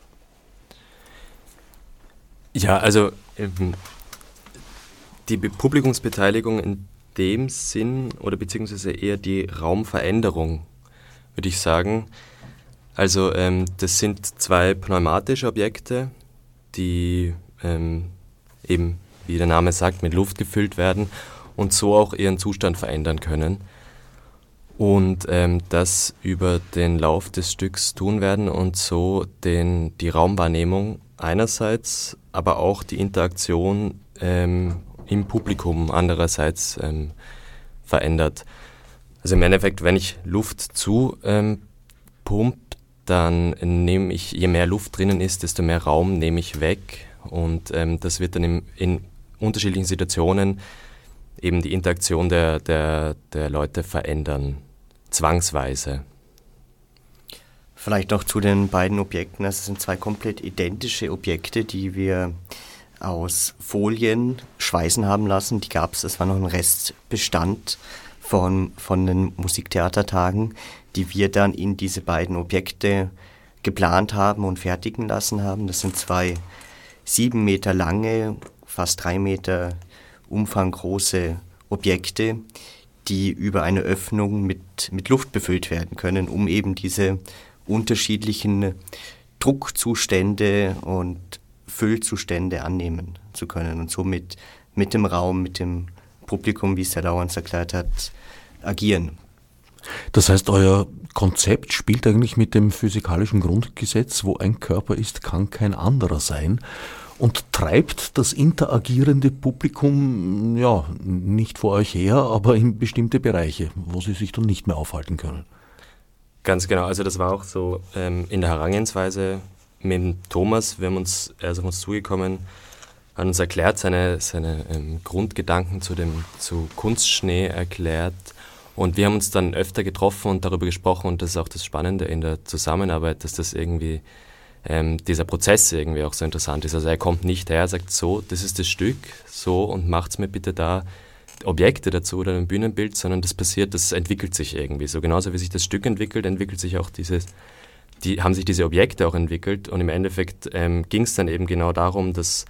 Ja, also ähm, die Publikumsbeteiligung in dem Sinn oder beziehungsweise eher die Raumveränderung, würde ich sagen. Also ähm, das sind zwei pneumatische Objekte, die ähm, eben, wie der Name sagt, mit Luft gefüllt werden und so auch ihren Zustand verändern können. Und ähm, das über den Lauf des Stücks tun werden und so den, die Raumwahrnehmung einerseits, aber auch die Interaktion ähm, im Publikum andererseits ähm, verändert. Also im Endeffekt, wenn ich Luft zu ähm, pump, dann nehme ich, je mehr Luft drinnen ist, desto mehr Raum nehme ich weg und ähm, das wird dann im, in unterschiedlichen Situationen eben die Interaktion der, der, der Leute verändern, zwangsweise. Vielleicht noch zu den beiden Objekten. Das sind zwei komplett identische Objekte, die wir aus Folien schweißen haben lassen. Die gab es, das war noch ein Restbestand von, von den Musiktheatertagen, die wir dann in diese beiden Objekte geplant haben und fertigen lassen haben. Das sind zwei sieben Meter lange, fast drei Meter Umfang große Objekte, die über eine Öffnung mit, mit Luft befüllt werden können, um eben diese unterschiedlichen Druckzustände und Füllzustände annehmen zu können und somit mit dem Raum, mit dem Publikum, wie es Herr Dauerns erklärt hat, agieren. Das heißt, euer Konzept spielt eigentlich mit dem physikalischen Grundgesetz, wo ein Körper ist, kann kein anderer sein und treibt das interagierende Publikum ja nicht vor euch her, aber in bestimmte Bereiche, wo sie sich dann nicht mehr aufhalten können. Ganz genau, also das war auch so ähm, in der Herangehensweise mit Thomas, wir haben uns, er ist auf uns zugekommen, hat uns erklärt, seine, seine ähm, Grundgedanken zu, dem, zu Kunstschnee erklärt. Und wir haben uns dann öfter getroffen und darüber gesprochen. Und das ist auch das Spannende in der Zusammenarbeit, dass das irgendwie, ähm, dieser Prozess irgendwie auch so interessant ist. Also er kommt nicht her, sagt so, das ist das Stück, so und macht's mir bitte da Objekte dazu oder ein Bühnenbild, sondern das passiert, das entwickelt sich irgendwie. So genauso wie sich das Stück entwickelt, entwickelt sich auch dieses, die, haben sich diese Objekte auch entwickelt und im Endeffekt ähm, ging es dann eben genau darum, dass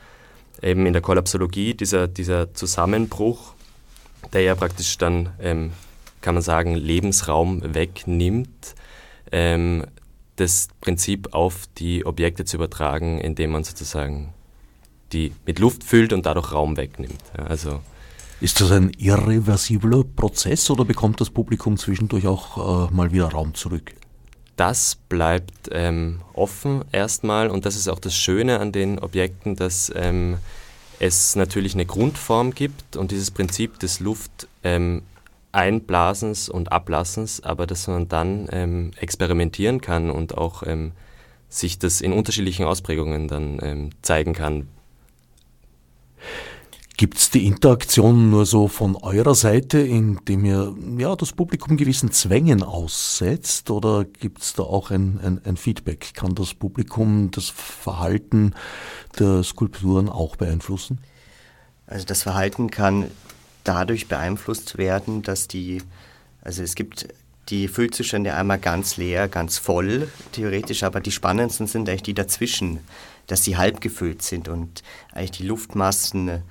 eben in der Kollapsologie dieser, dieser Zusammenbruch, der ja praktisch dann ähm, kann man sagen, Lebensraum wegnimmt, ähm, das Prinzip auf die Objekte zu übertragen, indem man sozusagen die mit Luft füllt und dadurch Raum wegnimmt. Ja, also ist das ein irreversibler Prozess oder bekommt das Publikum zwischendurch auch äh, mal wieder Raum zurück? Das bleibt ähm, offen erstmal und das ist auch das Schöne an den Objekten, dass ähm, es natürlich eine Grundform gibt und dieses Prinzip des Luft ähm, Einblasens und Ablassens, aber dass man dann ähm, experimentieren kann und auch ähm, sich das in unterschiedlichen Ausprägungen dann ähm, zeigen kann. Gibt es die Interaktion nur so von eurer Seite, indem ihr ja, das Publikum gewissen Zwängen aussetzt, oder gibt es da auch ein, ein, ein Feedback? Kann das Publikum das Verhalten der Skulpturen auch beeinflussen? Also das Verhalten kann dadurch beeinflusst werden, dass die, also es gibt die Füllzustände einmal ganz leer, ganz voll, theoretisch, aber die spannendsten sind eigentlich die dazwischen, dass sie halb gefüllt sind und eigentlich die Luftmassen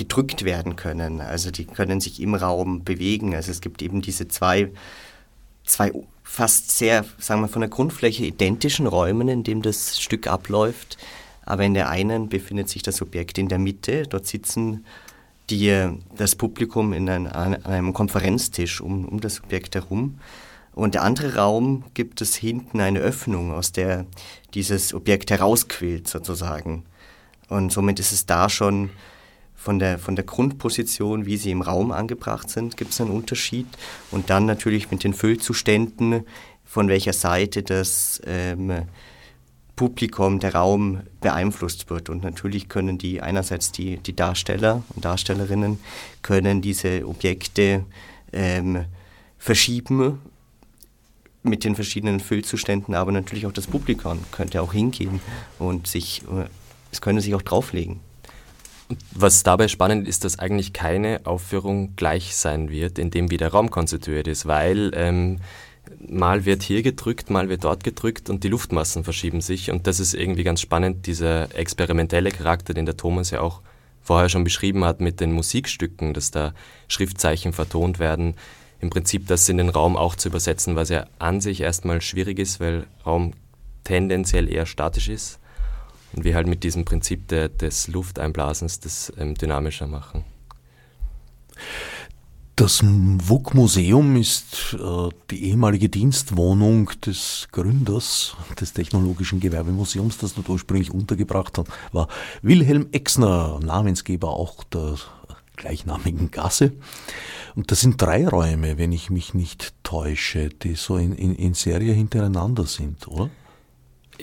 gedrückt werden können. Also die können sich im Raum bewegen. Also es gibt eben diese zwei, zwei fast sehr, sagen wir, von der Grundfläche identischen Räumen, in dem das Stück abläuft, aber in der einen befindet sich das Objekt in der Mitte. Dort sitzen die, das Publikum in ein, an einem Konferenztisch um, um das Objekt herum. Und der andere Raum gibt es hinten eine Öffnung, aus der dieses Objekt herausquillt sozusagen. Und somit ist es da schon von der, von der Grundposition, wie sie im Raum angebracht sind, gibt es einen Unterschied. Und dann natürlich mit den Füllzuständen, von welcher Seite das ähm, Publikum, der Raum beeinflusst wird. Und natürlich können die einerseits die, die Darsteller und Darstellerinnen können diese Objekte ähm, verschieben mit den verschiedenen Füllzuständen, aber natürlich auch das Publikum könnte auch hingehen und sich, äh, es könnte sich auch drauflegen. Was dabei spannend ist, dass eigentlich keine Aufführung gleich sein wird, indem wie der Raum konstituiert ist, weil ähm, mal wird hier gedrückt, mal wird dort gedrückt und die Luftmassen verschieben sich. Und das ist irgendwie ganz spannend, dieser experimentelle Charakter, den der Thomas ja auch vorher schon beschrieben hat mit den Musikstücken, dass da Schriftzeichen vertont werden. Im Prinzip das in den Raum auch zu übersetzen, was ja an sich erstmal schwierig ist, weil Raum tendenziell eher statisch ist. Und wir halt mit diesem Prinzip der, des Lufteinblasens das ähm, dynamischer machen. Das WUK-Museum ist äh, die ehemalige Dienstwohnung des Gründers des Technologischen Gewerbemuseums, das dort ursprünglich untergebracht hat, war Wilhelm Exner, Namensgeber auch der gleichnamigen Gasse. Und das sind drei Räume, wenn ich mich nicht täusche, die so in, in, in Serie hintereinander sind, oder?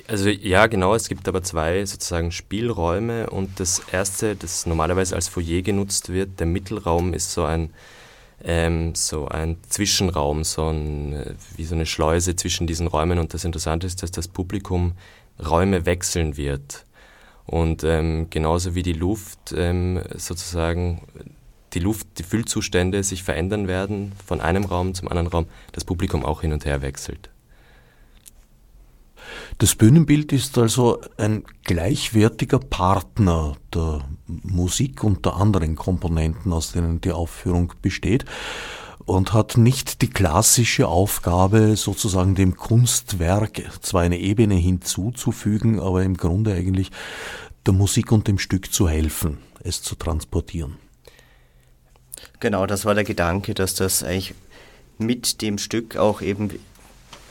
Also ja, genau, es gibt aber zwei sozusagen Spielräume und das erste, das normalerweise als Foyer genutzt wird, der Mittelraum ist so ein ähm, so ein Zwischenraum, so ein, wie so eine Schleuse zwischen diesen Räumen. Und das Interessante ist, dass das Publikum Räume wechseln wird. Und ähm, genauso wie die Luft ähm, sozusagen, die Luft, die Füllzustände sich verändern werden von einem Raum zum anderen Raum, das Publikum auch hin und her wechselt. Das Bühnenbild ist also ein gleichwertiger Partner der Musik und der anderen Komponenten, aus denen die Aufführung besteht und hat nicht die klassische Aufgabe, sozusagen dem Kunstwerk zwar eine Ebene hinzuzufügen, aber im Grunde eigentlich der Musik und dem Stück zu helfen, es zu transportieren. Genau, das war der Gedanke, dass das eigentlich mit dem Stück auch eben,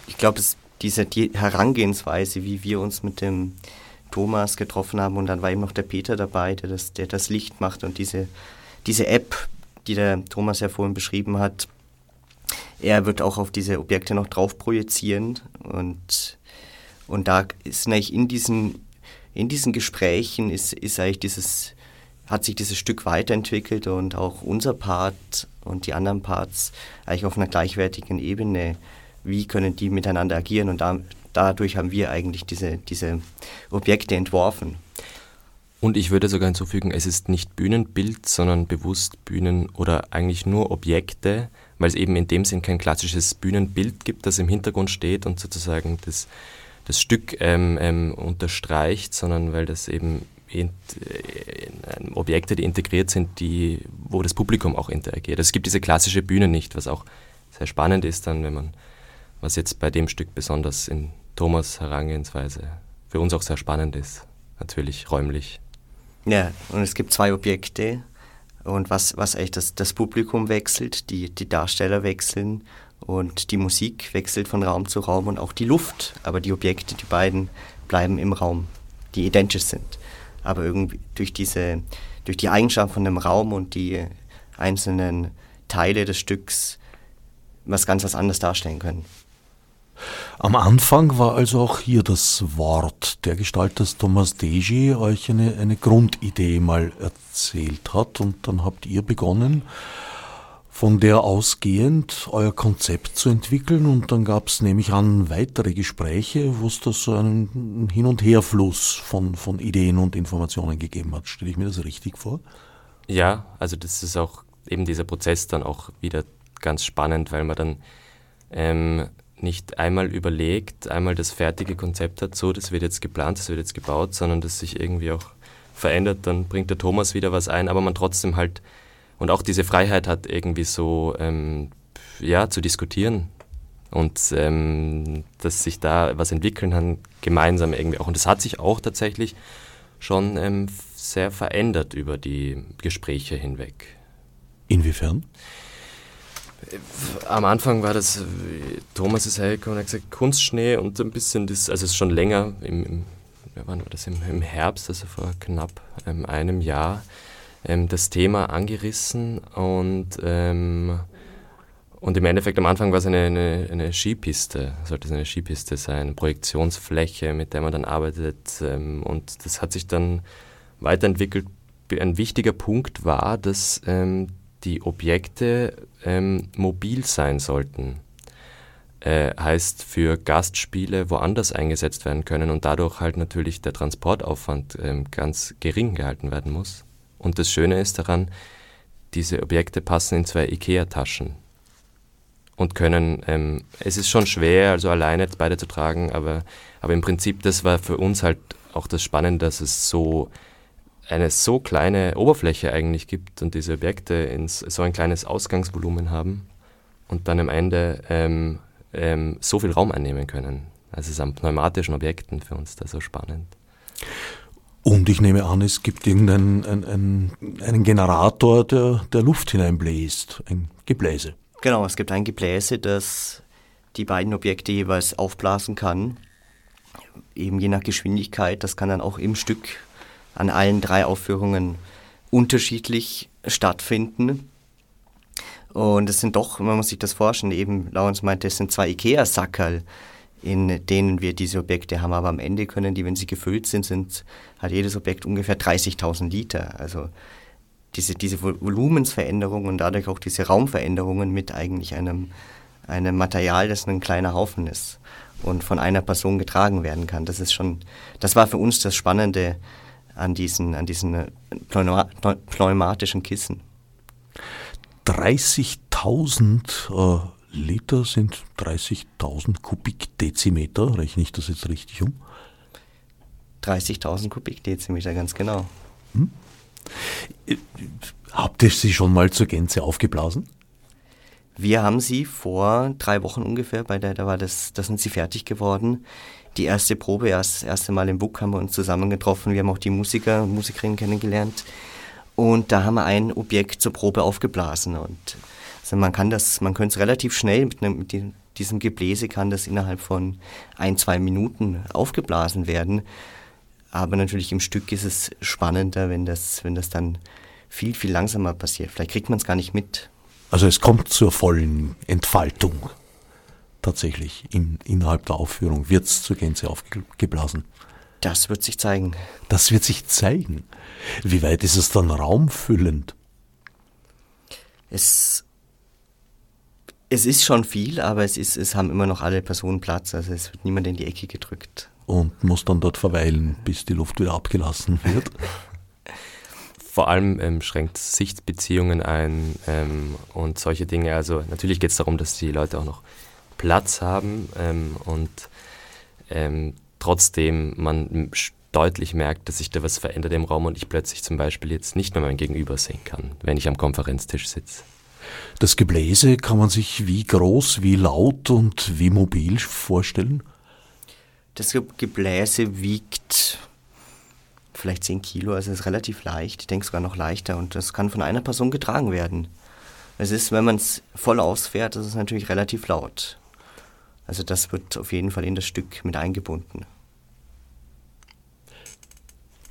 ich glaube, es diese die Herangehensweise, wie wir uns mit dem Thomas getroffen haben und dann war eben noch der Peter dabei, der das, der das Licht macht und diese, diese App, die der Thomas ja vorhin beschrieben hat, er wird auch auf diese Objekte noch drauf projizieren und, und da ist eigentlich in diesen, in diesen Gesprächen ist, ist eigentlich dieses, hat sich dieses Stück weiterentwickelt und auch unser Part und die anderen Parts eigentlich auf einer gleichwertigen Ebene wie können die miteinander agieren und da, dadurch haben wir eigentlich diese, diese Objekte entworfen. Und ich würde sogar hinzufügen, es ist nicht Bühnenbild, sondern bewusst Bühnen oder eigentlich nur Objekte, weil es eben in dem Sinn kein klassisches Bühnenbild gibt, das im Hintergrund steht und sozusagen das, das Stück ähm, ähm, unterstreicht, sondern weil das eben in, in, Objekte, die integriert sind, die, wo das Publikum auch interagiert. Also es gibt diese klassische Bühne nicht, was auch sehr spannend ist dann, wenn man was jetzt bei dem Stück besonders in Thomas Herangehensweise für uns auch sehr spannend ist, natürlich räumlich. Ja, und es gibt zwei Objekte und was, was eigentlich das, das Publikum wechselt, die, die Darsteller wechseln und die Musik wechselt von Raum zu Raum und auch die Luft, aber die Objekte, die beiden bleiben im Raum, die identisch sind. Aber irgendwie durch diese, durch die Eigenschaft von dem Raum und die einzelnen Teile des Stücks was ganz was anderes darstellen können. Am Anfang war also auch hier das Wort der Gestalt, dass Thomas Deji euch eine, eine Grundidee mal erzählt hat und dann habt ihr begonnen, von der ausgehend euer Konzept zu entwickeln und dann gab es nämlich an weitere Gespräche, wo es da so einen Hin- und Herfluss von, von Ideen und Informationen gegeben hat. Stelle ich mir das richtig vor? Ja, also das ist auch eben dieser Prozess dann auch wieder ganz spannend, weil man dann ähm, nicht einmal überlegt, einmal das fertige Konzept hat, so, das wird jetzt geplant, das wird jetzt gebaut, sondern das sich irgendwie auch verändert, dann bringt der Thomas wieder was ein, aber man trotzdem halt und auch diese Freiheit hat, irgendwie so ähm, ja, zu diskutieren und ähm, dass sich da was entwickeln kann, gemeinsam irgendwie auch. Und das hat sich auch tatsächlich schon ähm, sehr verändert über die Gespräche hinweg. Inwiefern? Am Anfang war das, Thomas ist hergekommen und hat gesagt, Kunstschnee und ein bisschen das, also es ist schon länger, im, im, wann war das, im, im Herbst, also vor knapp ähm, einem Jahr, ähm, das Thema angerissen und, ähm, und im Endeffekt am Anfang war es eine, eine, eine, Skipiste, sollte es eine Skipiste sein, Projektionsfläche, mit der man dann arbeitet ähm, und das hat sich dann weiterentwickelt. Ein wichtiger Punkt war, dass ähm, die Objekte ähm, mobil sein sollten. Äh, heißt für Gastspiele woanders eingesetzt werden können und dadurch halt natürlich der Transportaufwand ähm, ganz gering gehalten werden muss. Und das Schöne ist daran, diese Objekte passen in zwei IKEA-Taschen und können, ähm, es ist schon schwer, also alleine beide zu tragen, aber, aber im Prinzip, das war für uns halt auch das Spannende, dass es so eine so kleine Oberfläche eigentlich gibt und diese Objekte ins, so ein kleines Ausgangsvolumen haben und dann am Ende ähm, ähm, so viel Raum einnehmen können. Also es ist an pneumatischen Objekten für uns da so spannend. Und ich nehme an, es gibt irgendeinen einen, einen Generator, der, der Luft hineinbläst, ein Gebläse. Genau, es gibt ein Gebläse, das die beiden Objekte jeweils aufblasen kann. Eben je nach Geschwindigkeit, das kann dann auch im Stück an allen drei Aufführungen unterschiedlich stattfinden. Und es sind doch, man muss sich das vorstellen, eben, Laurens meinte, es sind zwei Ikea-Sackerl, in denen wir diese Objekte haben. Aber am Ende können die, wenn sie gefüllt sind, sind hat jedes Objekt ungefähr 30.000 Liter. Also diese, diese Volumensveränderung und dadurch auch diese Raumveränderungen mit eigentlich einem, einem Material, das ein kleiner Haufen ist und von einer Person getragen werden kann. Das ist schon, das war für uns das Spannende an diesen, an diesen äh, pneumatischen Kissen. 30.000 äh, Liter sind 30.000 Kubikdezimeter, rechne ich das jetzt richtig um? 30.000 Kubikdezimeter, ganz genau. Hm? Habt ihr sie schon mal zur Gänze aufgeblasen? Wir haben sie vor drei Wochen ungefähr, bei der, da war das, da sind sie fertig geworden die erste Probe, das erste Mal im Book haben wir uns zusammengetroffen. Wir haben auch die Musiker und Musikerinnen kennengelernt. Und da haben wir ein Objekt zur Probe aufgeblasen. Und also man kann das, man könnte es relativ schnell mit, einem, mit diesem Gebläse kann das innerhalb von ein, zwei Minuten aufgeblasen werden. Aber natürlich im Stück ist es spannender, wenn das, wenn das dann viel, viel langsamer passiert. Vielleicht kriegt man es gar nicht mit. Also es kommt zur vollen Entfaltung tatsächlich in, innerhalb der Aufführung? Wird es zur Gänze aufgeblasen? Das wird sich zeigen. Das wird sich zeigen. Wie weit ist es dann raumfüllend? Es, es ist schon viel, aber es, ist, es haben immer noch alle Personen Platz. Also es wird niemand in die Ecke gedrückt. Und muss dann dort verweilen, bis die Luft wieder abgelassen wird? vor allem ähm, schränkt Sichtbeziehungen ein ähm, und solche Dinge. Also natürlich geht es darum, dass die Leute auch noch Platz haben ähm, und ähm, trotzdem man deutlich merkt, dass sich da was verändert im Raum und ich plötzlich zum Beispiel jetzt nicht mehr mein Gegenüber sehen kann, wenn ich am Konferenztisch sitze. Das Gebläse kann man sich wie groß, wie laut und wie mobil vorstellen? Das Gebläse wiegt vielleicht 10 Kilo, also ist relativ leicht, ich denke sogar noch leichter und das kann von einer Person getragen werden. Es ist, wenn man es voll ausfährt, das ist natürlich relativ laut. Also das wird auf jeden Fall in das Stück mit eingebunden.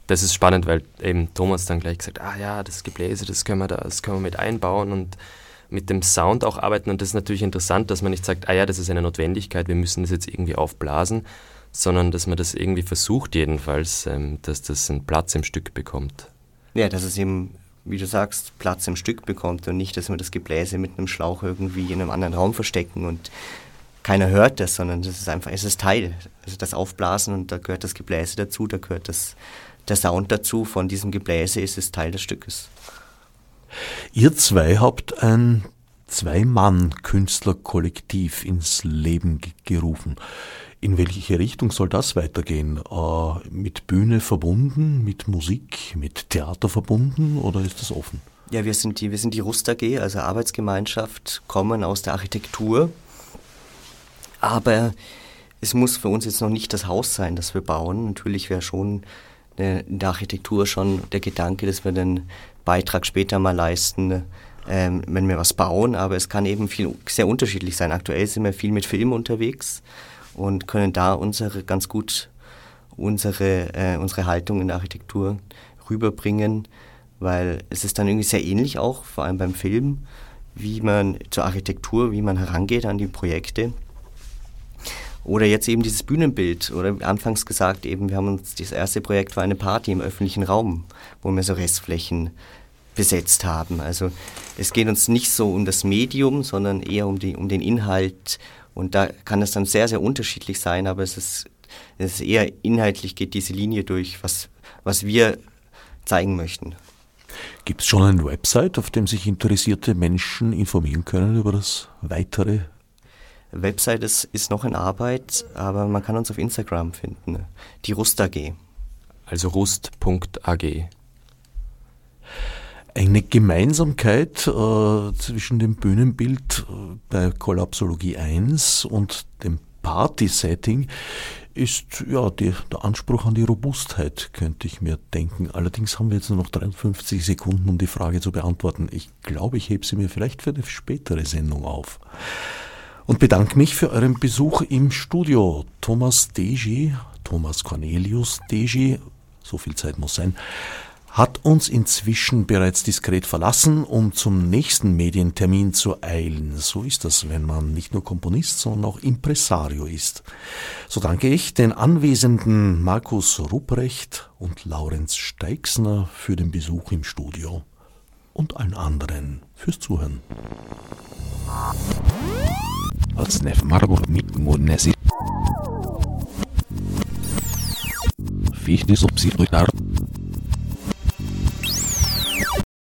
Das ist spannend, weil eben Thomas dann gleich gesagt, ah ja, das Gebläse, das können wir da, das können wir mit einbauen und mit dem Sound auch arbeiten. Und das ist natürlich interessant, dass man nicht sagt, ah ja, das ist eine Notwendigkeit, wir müssen das jetzt irgendwie aufblasen, sondern dass man das irgendwie versucht jedenfalls, ähm, dass das einen Platz im Stück bekommt. Ja, dass es eben, wie du sagst, Platz im Stück bekommt und nicht, dass wir das Gebläse mit einem Schlauch irgendwie in einem anderen Raum verstecken und keiner hört das, sondern das ist einfach, es ist Teil. Also das Aufblasen und da gehört das Gebläse dazu, da gehört das, der Sound dazu. Von diesem Gebläse ist es Teil des Stückes. Ihr zwei habt ein Zwei-Mann-Künstlerkollektiv ins Leben gerufen. In welche Richtung soll das weitergehen? Äh, mit Bühne verbunden, mit Musik, mit Theater verbunden oder ist das offen? Ja, wir sind die, wir sind die Rust AG, also Arbeitsgemeinschaft, kommen aus der Architektur aber es muss für uns jetzt noch nicht das Haus sein, das wir bauen. Natürlich wäre schon in der Architektur schon der Gedanke, dass wir den Beitrag später mal leisten, ähm, wenn wir was bauen, aber es kann eben viel, sehr unterschiedlich sein. Aktuell sind wir viel mit Film unterwegs und können da unsere ganz gut unsere, äh, unsere Haltung in der Architektur rüberbringen, weil es ist dann irgendwie sehr ähnlich auch, vor allem beim Film, wie man zur Architektur, wie man herangeht an die Projekte. Oder jetzt eben dieses Bühnenbild, oder anfangs gesagt, eben, wir haben uns, das erste Projekt war eine Party im öffentlichen Raum, wo wir so Restflächen besetzt haben. Also es geht uns nicht so um das Medium, sondern eher um, die, um den Inhalt. Und da kann es dann sehr, sehr unterschiedlich sein, aber es ist, es ist eher inhaltlich geht diese Linie durch, was, was wir zeigen möchten. Gibt es schon eine Website, auf dem sich interessierte Menschen informieren können über das weitere? Website ist, ist noch in Arbeit, aber man kann uns auf Instagram finden. Die Rust AG. Also rust.ag. Eine Gemeinsamkeit äh, zwischen dem Bühnenbild äh, bei Kollapsologie 1 und dem Party-Setting ist ja die, der Anspruch an die Robustheit, könnte ich mir denken. Allerdings haben wir jetzt nur noch 53 Sekunden, um die Frage zu beantworten. Ich glaube, ich hebe sie mir vielleicht für eine spätere Sendung auf. Und bedanke mich für euren Besuch im Studio. Thomas Degi, Thomas Cornelius Degi, so viel Zeit muss sein, hat uns inzwischen bereits diskret verlassen, um zum nächsten Medientermin zu eilen. So ist das, wenn man nicht nur Komponist, sondern auch Impresario ist. So danke ich den anwesenden Markus Rupprecht und Laurenz Steixner für den Besuch im Studio und allen anderen fürs Zuhören. Fichte subsidiar